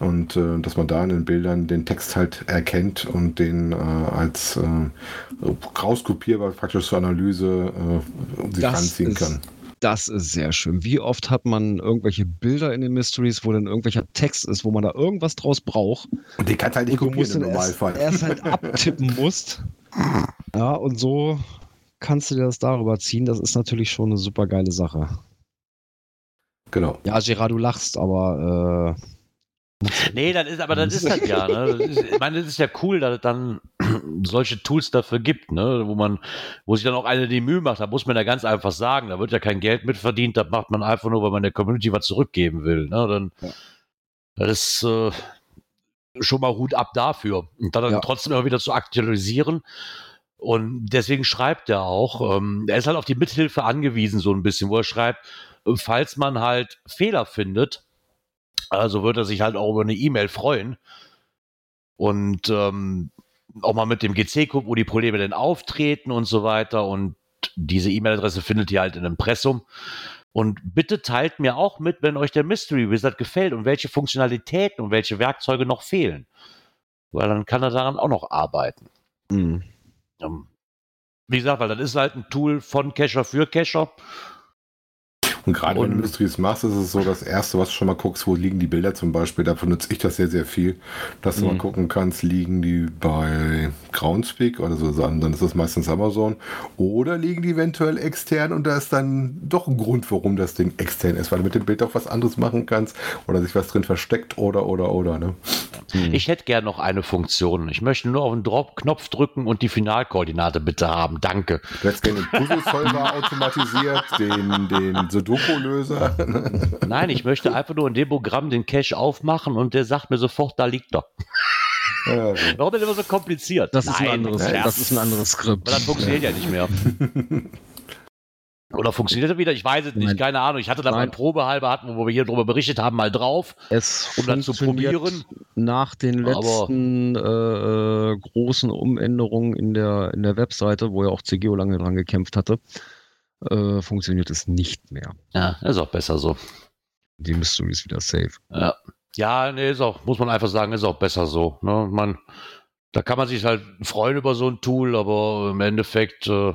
und äh, dass man da in den Bildern den Text halt erkennt und den äh, als äh, rauskopierbar praktisch zur Analyse äh, sich Das ranziehen kann. Das ist sehr schön. Wie oft hat man irgendwelche Bilder in den Mysteries, wo dann irgendwelcher Text ist, wo man da irgendwas draus braucht Und den kannst du halt nicht kopieren musst im erst, Normalfall. erst halt abtippen musst. Ja, und so kannst du dir das darüber ziehen. Das ist natürlich schon eine super geile Sache. Genau. Ja, Gerard, du lachst, aber äh, Nee, das ist, aber das ist halt ja, ne? Das ist, ich meine, das ist ja cool, dass es dann solche Tools dafür gibt, ne? Wo man, wo sich dann auch eine die Mühe macht, da muss man ja ganz einfach sagen, da wird ja kein Geld mit verdient, das macht man einfach nur, weil man der Community was zurückgeben will, ne? Dann, Ja. das ist äh, schon mal Hut ab dafür. Und dann, Ja. trotzdem immer wieder zu aktualisieren. Und deswegen schreibt er auch, ähm, er ist halt auf die Mithilfe angewiesen, so ein bisschen, wo er schreibt, falls man halt Fehler findet, also wird er sich halt auch über eine E-Mail freuen. Und ähm, auch mal mit dem GC gucken, wo die Probleme denn auftreten und so weiter. Und diese E-Mail-Adresse findet ihr halt in Impressum. Und bitte teilt mir auch mit, wenn euch der Mystery Wizard gefällt und welche Funktionalitäten und welche Werkzeuge noch fehlen. Weil dann kann er daran auch noch arbeiten. mh. Ähm, Wie gesagt, weil das ist halt ein Tool von Cacher für Cacher. Und gerade wenn du Mysteries machst, ist es so das Erste, was du schon mal guckst, wo liegen die Bilder zum Beispiel. Da benutze ich das sehr, sehr viel, dass du Mhm. mal gucken kannst, liegen die bei Groundspeak oder so, dann ist das meistens Amazon. Oder liegen die eventuell extern und da ist dann doch ein Grund, warum das Ding extern ist, weil du mit dem Bild auch was anderes machen kannst oder sich was drin versteckt oder, oder, oder. Ne? Hm. Ich hätte gern noch eine Funktion. Ich möchte nur auf den Drop Knopf drücken und die Finalkoordinate bitte haben. Danke. Du hättest gerne den Puzzle-Solver automatisiert, den, den Sudoku-Löser. Nein, ich möchte einfach nur in dem Programm den Cache aufmachen und der sagt mir sofort, da liegt er. Ja. Warum denn immer so kompliziert? Das ist, ein Nein, anderes, Scherz. das ist ein anderes Skript. Aber das funktioniert ja nicht mehr. Oder funktioniert er wieder? Ich weiß es nicht, Nein. keine Ahnung. Ich hatte da mal Nein. eine Probehalbe, hatten, wo wir hier drüber berichtet haben, mal drauf. Es um dann zu funktioniert probieren. Nach den letzten äh, äh, großen Umänderungen in der, in der Webseite, wo ja auch CGO lange dran gekämpft hatte, äh, funktioniert es nicht mehr. Ja, ist auch besser so. Die Mysteries wieder safe. Ja, ja nee, ist auch, muss man einfach sagen, ist auch besser so. Ne? Man, da kann man sich halt freuen über so ein Tool, aber im Endeffekt äh,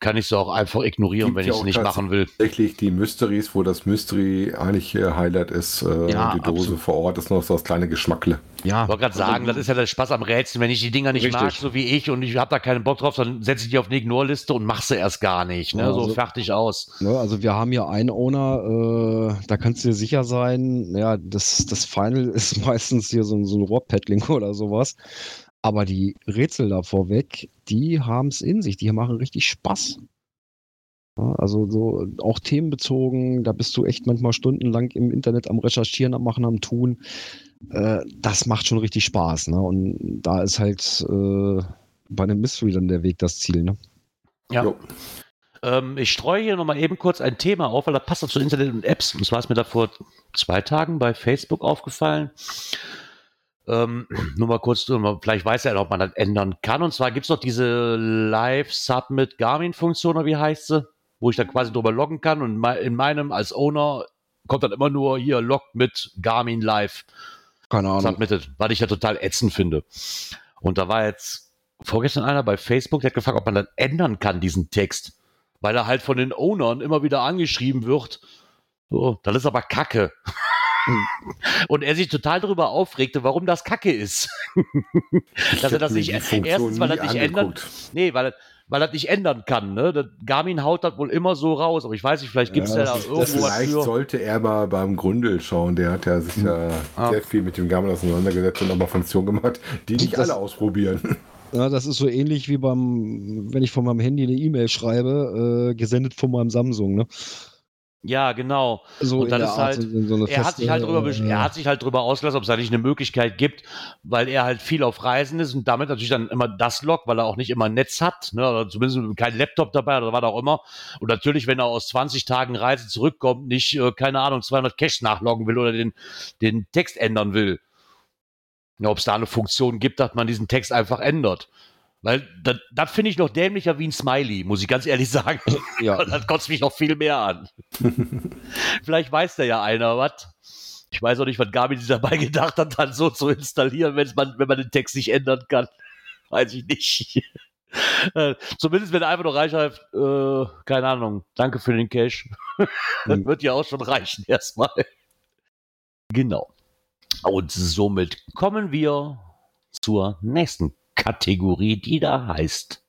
kann ich es auch einfach ignorieren, Gibt wenn ja ich es nicht machen will. Tatsächlich die Mysteries, wo das Mystery eigentlich äh, Highlight ist, äh, Ja, die Dose absolut. vor Ort ist noch so das kleine Geschmackle. Ja, Ich wollte gerade sagen, das ist ja der Spaß am Rätseln. Wenn ich die Dinger nicht Richtig. mag, so wie ich, und ich habe da keinen Bock drauf, dann setze ich die auf eine Ignore-Liste und mache sie erst gar nicht. Ne? Ja, so also- fertig aus. Ne, also wir haben hier einen Owner, äh, da kannst du dir sicher sein, ja, das, das Final ist meistens hier so, ein- so ein Rohrpaddling oder sowas. Aber die Rätsel da vorweg, die haben es in sich, die machen richtig Spaß. Ja, also so auch themenbezogen, da bist du echt manchmal stundenlang im Internet am Recherchieren, am Machen, am Tun. Äh, das macht schon richtig Spaß. Ne? Und da ist halt äh, bei einem Mystery dann der Weg das Ziel. Ne? Ja. Ähm, ich streue hier nochmal eben kurz ein Thema auf, weil das passt auch zu Internet und Apps. Und zwar ist mir da vor zwei Tagen bei Facebook aufgefallen. Ähm, nur mal kurz, vielleicht weiß er, ob man das ändern kann. Und zwar gibt es noch diese Live-Submit Garmin-Funktion, oder wie heißt sie? Wo ich dann quasi drüber loggen kann. Und in meinem als Owner kommt dann immer nur hier loggt mit Garmin Live Keine Ahnung. submitted, was ich ja total ätzend finde. Und da war jetzt vorgestern einer bei Facebook, der hat gefragt, ob man das ändern kann, diesen Text. Weil er halt von den Ownern immer wieder angeschrieben wird. So, das ist aber Kacke. Und er sich total darüber aufregte, warum das Kacke ist. Dass er das nicht, erstens, weil er nicht ändern, angeguckt. nee, weil, weil er das nicht ändern kann. Ne? Das Garmin haut das wohl immer so raus, aber ich weiß nicht, vielleicht gibt es ja, ja, da irgendwo was Vielleicht für. sollte er mal beim Gründel schauen, der hat ja sich ja ah. sehr viel mit dem Garmin auseinandergesetzt und auch mal Funktionen gemacht, die nicht das, alle ausprobieren. Ja, das ist so ähnlich wie beim, wenn ich von meinem Handy eine E-Mail schreibe, äh, gesendet von meinem Samsung, ne? Ja, genau. So und dann ist halt, so, er, hat sich halt drüber, äh, er hat sich halt drüber ausgelassen, ob es da nicht eine Möglichkeit gibt, weil er halt viel auf Reisen ist und damit natürlich dann immer das lockt, weil er auch nicht immer ein Netz hat, ne, oder zumindest kein Laptop dabei oder was auch immer. Und natürlich, wenn er aus 20 Tagen Reise zurückkommt, nicht, äh, keine Ahnung, 200 Cash nachloggen will oder den, den Text ändern will. Ja, ob es da eine Funktion gibt, dass man diesen Text einfach ändert. Weil das, das finde ich noch dämlicher wie ein Smiley, muss ich ganz ehrlich sagen. Ja. das kotzt mich noch viel mehr an. Vielleicht weiß da ja einer was. Ich weiß auch nicht, was Gabi sich dabei gedacht hat, dann so zu installieren, wenn man, wenn man den Text nicht ändern kann. Weiß ich nicht. Äh, zumindest wenn er einfach nur reinschreibt, äh, keine Ahnung, danke für den Cash. das wird ja auch schon reichen erstmal. Genau. Und somit kommen wir zur nächsten Kategorie, die da heißt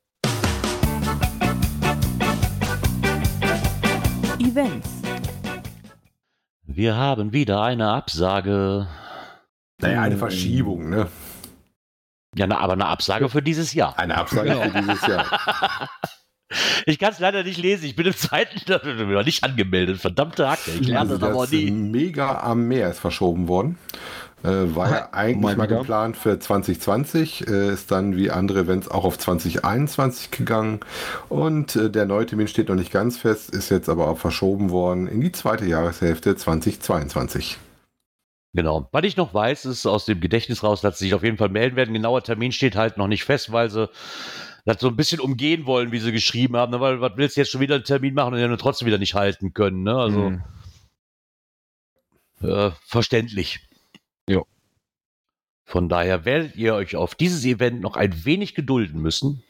Events. Wir haben wieder eine Absage. Naja, eine Verschiebung, ne? Ja, na, aber eine Absage für dieses Jahr. Eine Absage für dieses Jahr. Ich kann es leider nicht lesen. Ich bin im zweiten nicht angemeldet. Verdammte Hacke. Ich lerne also das aber nie. Mega am Meer ist verschoben worden. Äh, war ja eigentlich mal geplant für 2020, äh, ist dann wie andere Events auch auf 2021 gegangen und äh, der neue Termin steht noch nicht ganz fest, ist jetzt aber auch verschoben worden in die zweite Jahreshälfte 2022. Genau. Was ich noch weiß, ist aus dem Gedächtnis raus, dass sie sich auf jeden Fall melden werden. Genauer Termin steht halt noch nicht fest, weil sie das so ein bisschen umgehen wollen, wie sie geschrieben haben. Ne? Weil was willst du jetzt schon wieder einen Termin machen und den trotzdem wieder nicht halten können? Ne? Also mhm. äh, verständlich. Ja. Von daher werdet ihr euch auf dieses Event noch ein wenig gedulden müssen.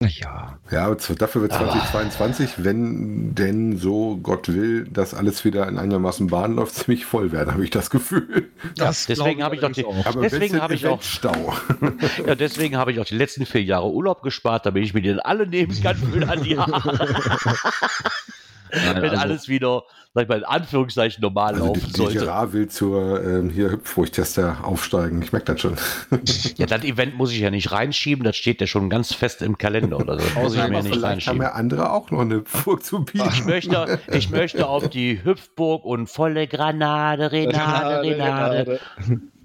Ja. Ja, dafür wird 2022, ah. wenn denn so Gott will, dass alles wieder in einigermaßen Bahn läuft, ziemlich voll werden, habe ich das Gefühl. Das deswegen habe ich auch die, deswegen habe ich auch Stau. ja, deswegen habe ich auch die letzten vier Jahre Urlaub gespart, damit ich mir den alle nehmen kann für ein Jahr. Nein, wenn also, alles wieder, sag ich mal, in Anführungszeichen normal also laufen die, sollte. Die will zur ähm, hier Hüpfruchttester aufsteigen. Ich merke das schon. ja, das Event muss ich ja nicht reinschieben, das steht ja schon ganz fest im Kalender. Oder so. Das muss ich mir nicht reinschieben. haben ja andere auch noch eine Hüpfburg zu bieten. Ich möchte, ich möchte auf die Hüpfburg und volle Granade, Renade, Renade.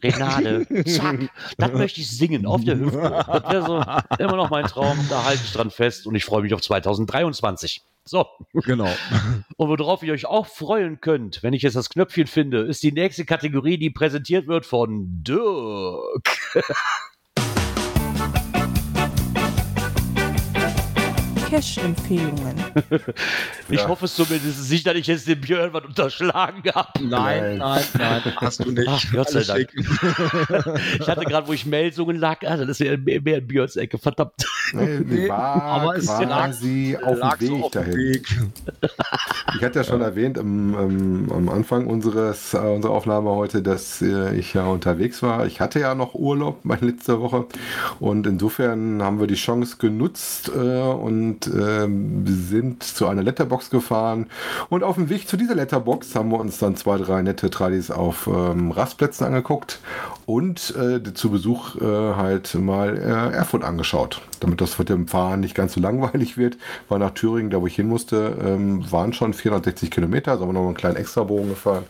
Renade, zack, das möchte ich singen auf der Hüfte. Das wäre so immer noch mein Traum, da halte ich dran fest und ich freue mich auf 2023. So. Genau. Und worauf ihr euch auch freuen könnt, wenn ich jetzt das Knöpfchen finde, ist die nächste Kategorie, die präsentiert wird von Dirk. Cash-Empfehlungen. ich ja. hoffe es zumindest nicht, dass ich jetzt den Björn was unterschlagen habe. Nein, nein, nein, hast du nicht. Ach, Gott sei Dank. ich hatte gerade, wo ich Meldungen lag, ah, das ist ja mehr, mehr in Björns Ecke, verdammt. Nee, war aber es quasi lag, auf dem Weg so auf dahin. Weg. Ich hatte ja schon erwähnt am, am, am Anfang unseres, äh, unserer Aufnahme heute, dass äh, ich ja unterwegs war. Ich hatte ja noch Urlaub meine letzte Woche und insofern haben wir die Chance genutzt äh, und äh, sind zu einer Letterbox gefahren. Und auf dem Weg zu dieser Letterbox haben wir uns dann zwei, drei nette Tradis auf ähm, Rastplätzen angeguckt und äh, zu Besuch äh, halt mal äh, Erfurt angeschaut. Damit das mit dem Fahren nicht ganz so langweilig wird, war nach Thüringen, da wo ich hin musste, ähm, waren schon 460 Kilometer, also haben wir noch einen kleinen Extrabogen gefahren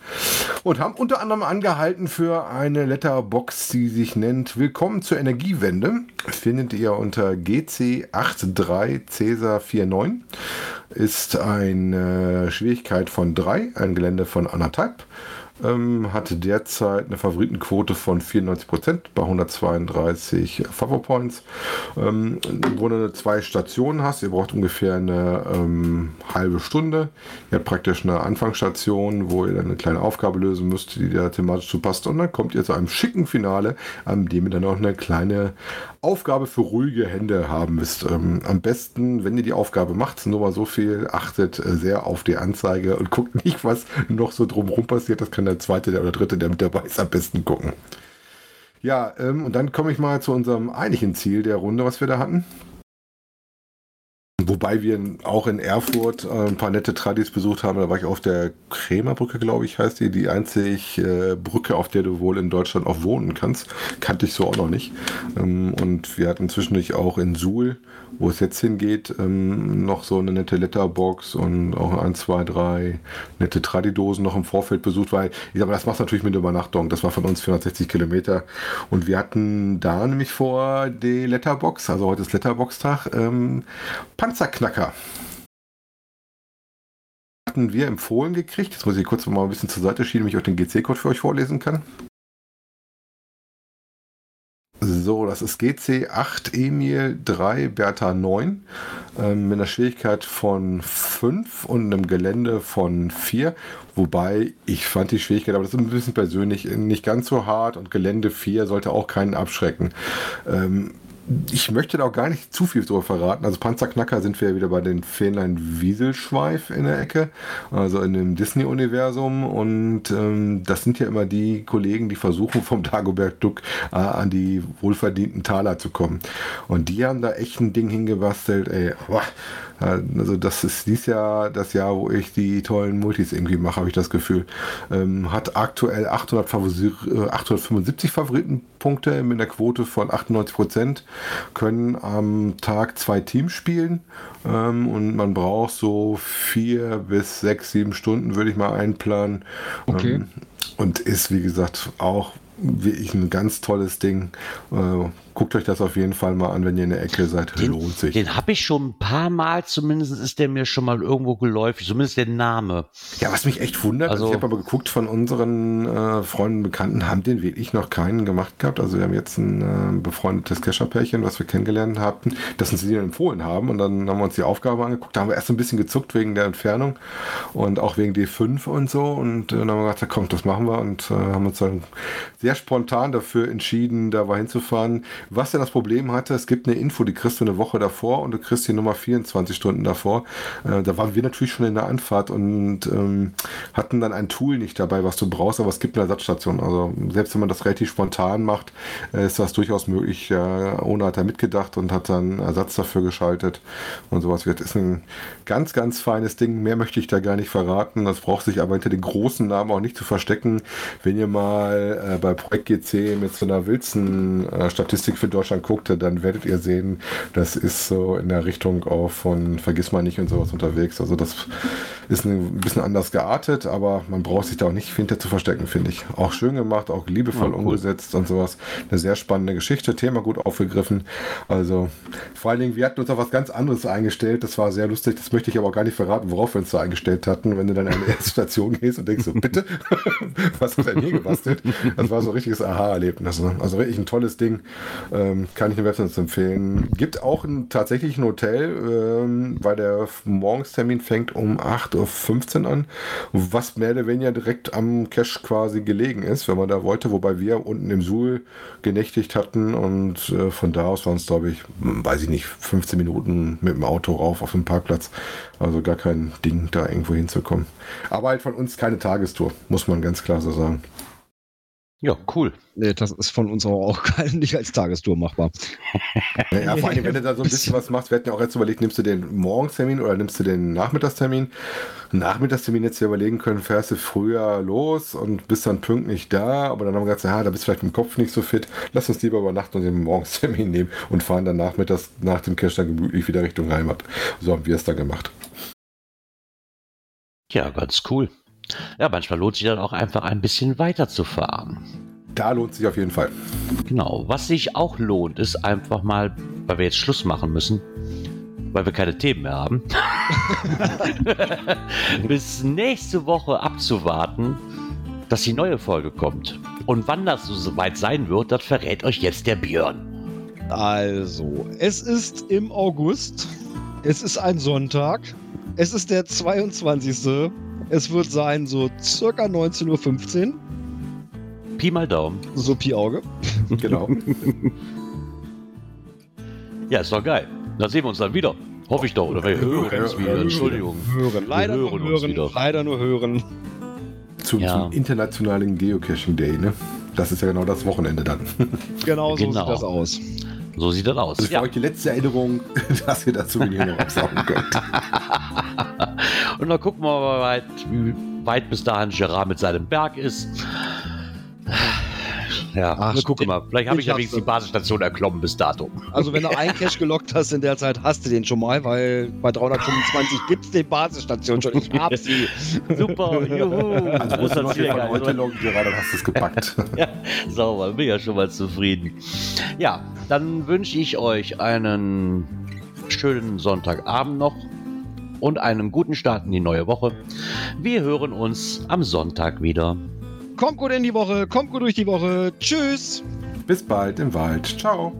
und haben unter anderem angehalten für eine Letterbox, die sich nennt Willkommen zur Energiewende. Findet ihr unter GC83 Cäsar 49. Ist eine Schwierigkeit von 3, ein Gelände von anderthalb ähm, hatte derzeit eine Favoritenquote von 94% bei 132 Favor Points. Ähm, wo du zwei Stationen hast, ihr braucht ungefähr eine ähm, halbe Stunde. Ihr habt praktisch eine Anfangsstation, wo ihr dann eine kleine Aufgabe lösen müsst, die da thematisch zu passt. Und dann kommt ihr zu einem schicken Finale, an dem ihr dann auch eine kleine Aufgabe für ruhige Hände haben müsst. Ähm, am besten, wenn ihr die Aufgabe macht, nur mal so viel, achtet äh, sehr auf die Anzeige und guckt nicht, was noch so drumherum passiert. Das kann der zweite der oder dritte, der mit dabei ist, am besten gucken. Ja, ähm, und dann komme ich mal zu unserem eigentlichen Ziel der Runde, was wir da hatten. Wobei wir auch in Erfurt äh, ein paar nette Tradis besucht haben. Da war ich auf der Krämerbrücke, glaube ich, heißt die. Die einzige äh, Brücke, auf der du wohl in Deutschland auch wohnen kannst. Kannte ich so auch noch nicht. Ähm, und wir hatten zwischendurch auch in Suhl, wo es jetzt hingeht, ähm, noch so eine nette Letterbox und auch ein, zwei, drei nette Tradidosen noch im Vorfeld besucht, weil ich sage, das macht natürlich mit Übernachtung. Das war von uns 460 Kilometer. Und wir hatten da nämlich vor die Letterbox, also heute ist Letterbox-Tag, ähm, Panzerknacker hatten wir empfohlen gekriegt. Jetzt muss ich kurz mal ein bisschen zur Seite schieben, damit ich auch den GC-Code für euch vorlesen kann. So, das ist GC 8 Emil 3 Bertha 9 ähm, mit einer Schwierigkeit von 5 und einem Gelände von 4. Wobei ich fand die Schwierigkeit, aber das ist ein bisschen persönlich, nicht ganz so hart und Gelände 4 sollte auch keinen abschrecken. Ähm, ich möchte da auch gar nicht zu viel darüber verraten. Also Panzerknacker sind wir wieder bei den Fähnlein Wieselschweif in der Ecke, also in dem Disney-Universum. Und ähm, das sind ja immer die Kollegen, die versuchen, vom Dagobert Duck äh, an die wohlverdienten Taler zu kommen. Und die haben da echt ein Ding hingebastelt, ey. Boah, also das ist dies Jahr das Jahr, wo ich die tollen Multis irgendwie mache, habe ich das Gefühl. Ähm, hat aktuell 800 Favori 875 äh, Favoritenpunkte mit einer Quote von 98 Prozent. Können am Tag zwei Teams spielen ähm, und man braucht so vier bis sechs, sieben Stunden, würde ich mal einplanen. Okay. Ähm, und ist, wie gesagt, auch wirklich ein ganz tolles Ding. Äh, guckt euch das auf jeden Fall mal an, wenn ihr in der Ecke seid. Den, Lohnt sich. Den habe ich schon ein paar Mal, zumindest ist der mir schon mal irgendwo geläufig, zumindest der Name. Ja, was mich echt wundert, also, also ich habe aber geguckt, von unseren äh, Freunden, Bekannten haben den wirklich noch keinen gemacht gehabt. Also wir haben jetzt ein äh, befreundetes Kescher-Pärchen, was wir kennengelernt hatten, das uns sie empfohlen haben und dann haben wir uns die Aufgabe angeguckt. Da haben wir erst ein bisschen gezuckt wegen der Entfernung und auch wegen D5 und so und äh, dann haben wir gesagt, komm, das machen wir und äh, haben uns dann sehr spontan dafür entschieden, da mal hinzufahren. Was denn das Problem hatte, es gibt eine Info, die kriegst du eine Woche davor und du kriegst die Nummer 24 Stunden davor. Äh, da waren wir natürlich schon in der Anfahrt und ähm, hatten dann ein Tool nicht dabei, was du brauchst, aber es gibt eine Ersatzstation. Also selbst wenn man das relativ spontan macht, äh, ist das durchaus möglich. Ja, Ona hat da mitgedacht und hat dann Ersatz dafür geschaltet und sowas. Das ist ein ganz, ganz feines Ding. Mehr möchte ich da gar nicht verraten. Das braucht sich aber hinter den großen Namen auch nicht zu verstecken. Wenn ihr mal äh, bei Projekt GC mit so einer Wilson-Statistik äh, für Deutschland guckte, dann werdet ihr sehen, das ist so in der Richtung auch von Vergiss mal nicht und sowas unterwegs. Also das ist ein bisschen anders geartet, aber man braucht sich da auch nicht hinter zu verstecken, finde ich. Auch schön gemacht, auch liebevoll ja, cool. umgesetzt und sowas. Eine sehr spannende Geschichte, Thema gut aufgegriffen. Also vor allen Dingen, wir hatten uns auf was ganz anderes eingestellt. Das war sehr lustig. Das möchte ich aber auch gar nicht verraten, worauf wir uns da eingestellt hatten. Wenn du dann an die erste Station gehst und denkst so, bitte, was hat er hier gebastelt? Das war so ein richtiges Aha-Erlebnis. Ne? Also wirklich ein tolles Ding. Ähm, kann ich den Websites empfehlen. Gibt auch ein, tatsächlich ein Hotel, ähm, weil der Morgenstermin fängt um 8.15 Uhr an, was mehr oder weniger direkt am Cache quasi gelegen ist, wenn man da wollte, wobei wir unten im Suhl genächtigt hatten und äh, von da aus waren es, glaube ich, weiß ich nicht, 15 Minuten mit dem Auto rauf auf dem Parkplatz. Also gar kein Ding, da irgendwo hinzukommen. Aber halt von uns keine Tagestour, muss man ganz klar so sagen. Ja, cool. Nee, das ist von uns auch nicht als Tagestour machbar. Ja, vor allem, wenn du da so ein bisschen was machst, wir hatten ja auch jetzt überlegt, nimmst du den Morgenstermin oder nimmst du den Nachmittagstermin? Nachmittagstermin jetzt hier überlegen können, fährst du früher los und bist dann pünktlich da, aber dann haben wir gesagt, ja, da bist du vielleicht im Kopf nicht so fit, lass uns lieber über Nacht und den Morgenstermin nehmen und fahren dann nachmittags nach dem Cash dann gemütlich wieder Richtung Heimat. So haben wir es da gemacht. Ja, ganz cool. Ja, manchmal lohnt sich dann auch einfach ein bisschen weiterzufahren. Da lohnt sich auf jeden Fall. Genau. Was sich auch lohnt, ist einfach mal, weil wir jetzt Schluss machen müssen, weil wir keine Themen mehr haben, bis nächste Woche abzuwarten, dass die neue Folge kommt. Und wann das so soweit sein wird, das verrät euch jetzt der Björn. Also, es ist im August. Es ist ein Sonntag. Es ist der 22. Es wird sein so circa 19.15 Uhr. Pi mal Daumen. So Pi Auge. genau. ja, ist doch geil. Dann sehen wir uns dann wieder. Hoffe ich doch. Oder wir hören uns wieder. Entschuldigung. Hören. Leider hören nur hören. Leider nur hören. Zum, ja. zum internationalen Geocaching Day, ne? Das ist ja genau das Wochenende dann. genau so genau. sieht das aus. So sieht das aus. Das ist für euch die letzte Erinnerung, dass ihr dazu wenig noch absaugen könnt. Und dann gucken wir mal, weit, wie weit bis dahin Gerard mit seinem Berg ist. Ja, Ach, wir gucken mal. Vielleicht habe ich ja wenigstens die. Basisstation erklommen bis dato. Also wenn du einen Cache gelockt hast in der Zeit, hast du den schon mal, weil bei 325 gibt es die Basisstation schon. Ich hab sie. Super, juhu. Also du noch hier von heute loggen, gerade hast du es gepackt. Ja, sauber, bin ja schon mal zufrieden. Ja, dann wünsche ich euch einen schönen Sonntagabend noch und einen guten Start in die neue Woche. Wir hören uns am Sonntag wieder. Kommt gut in die Woche, kommt gut durch die Woche. Tschüss. Bis bald im Wald. Ciao.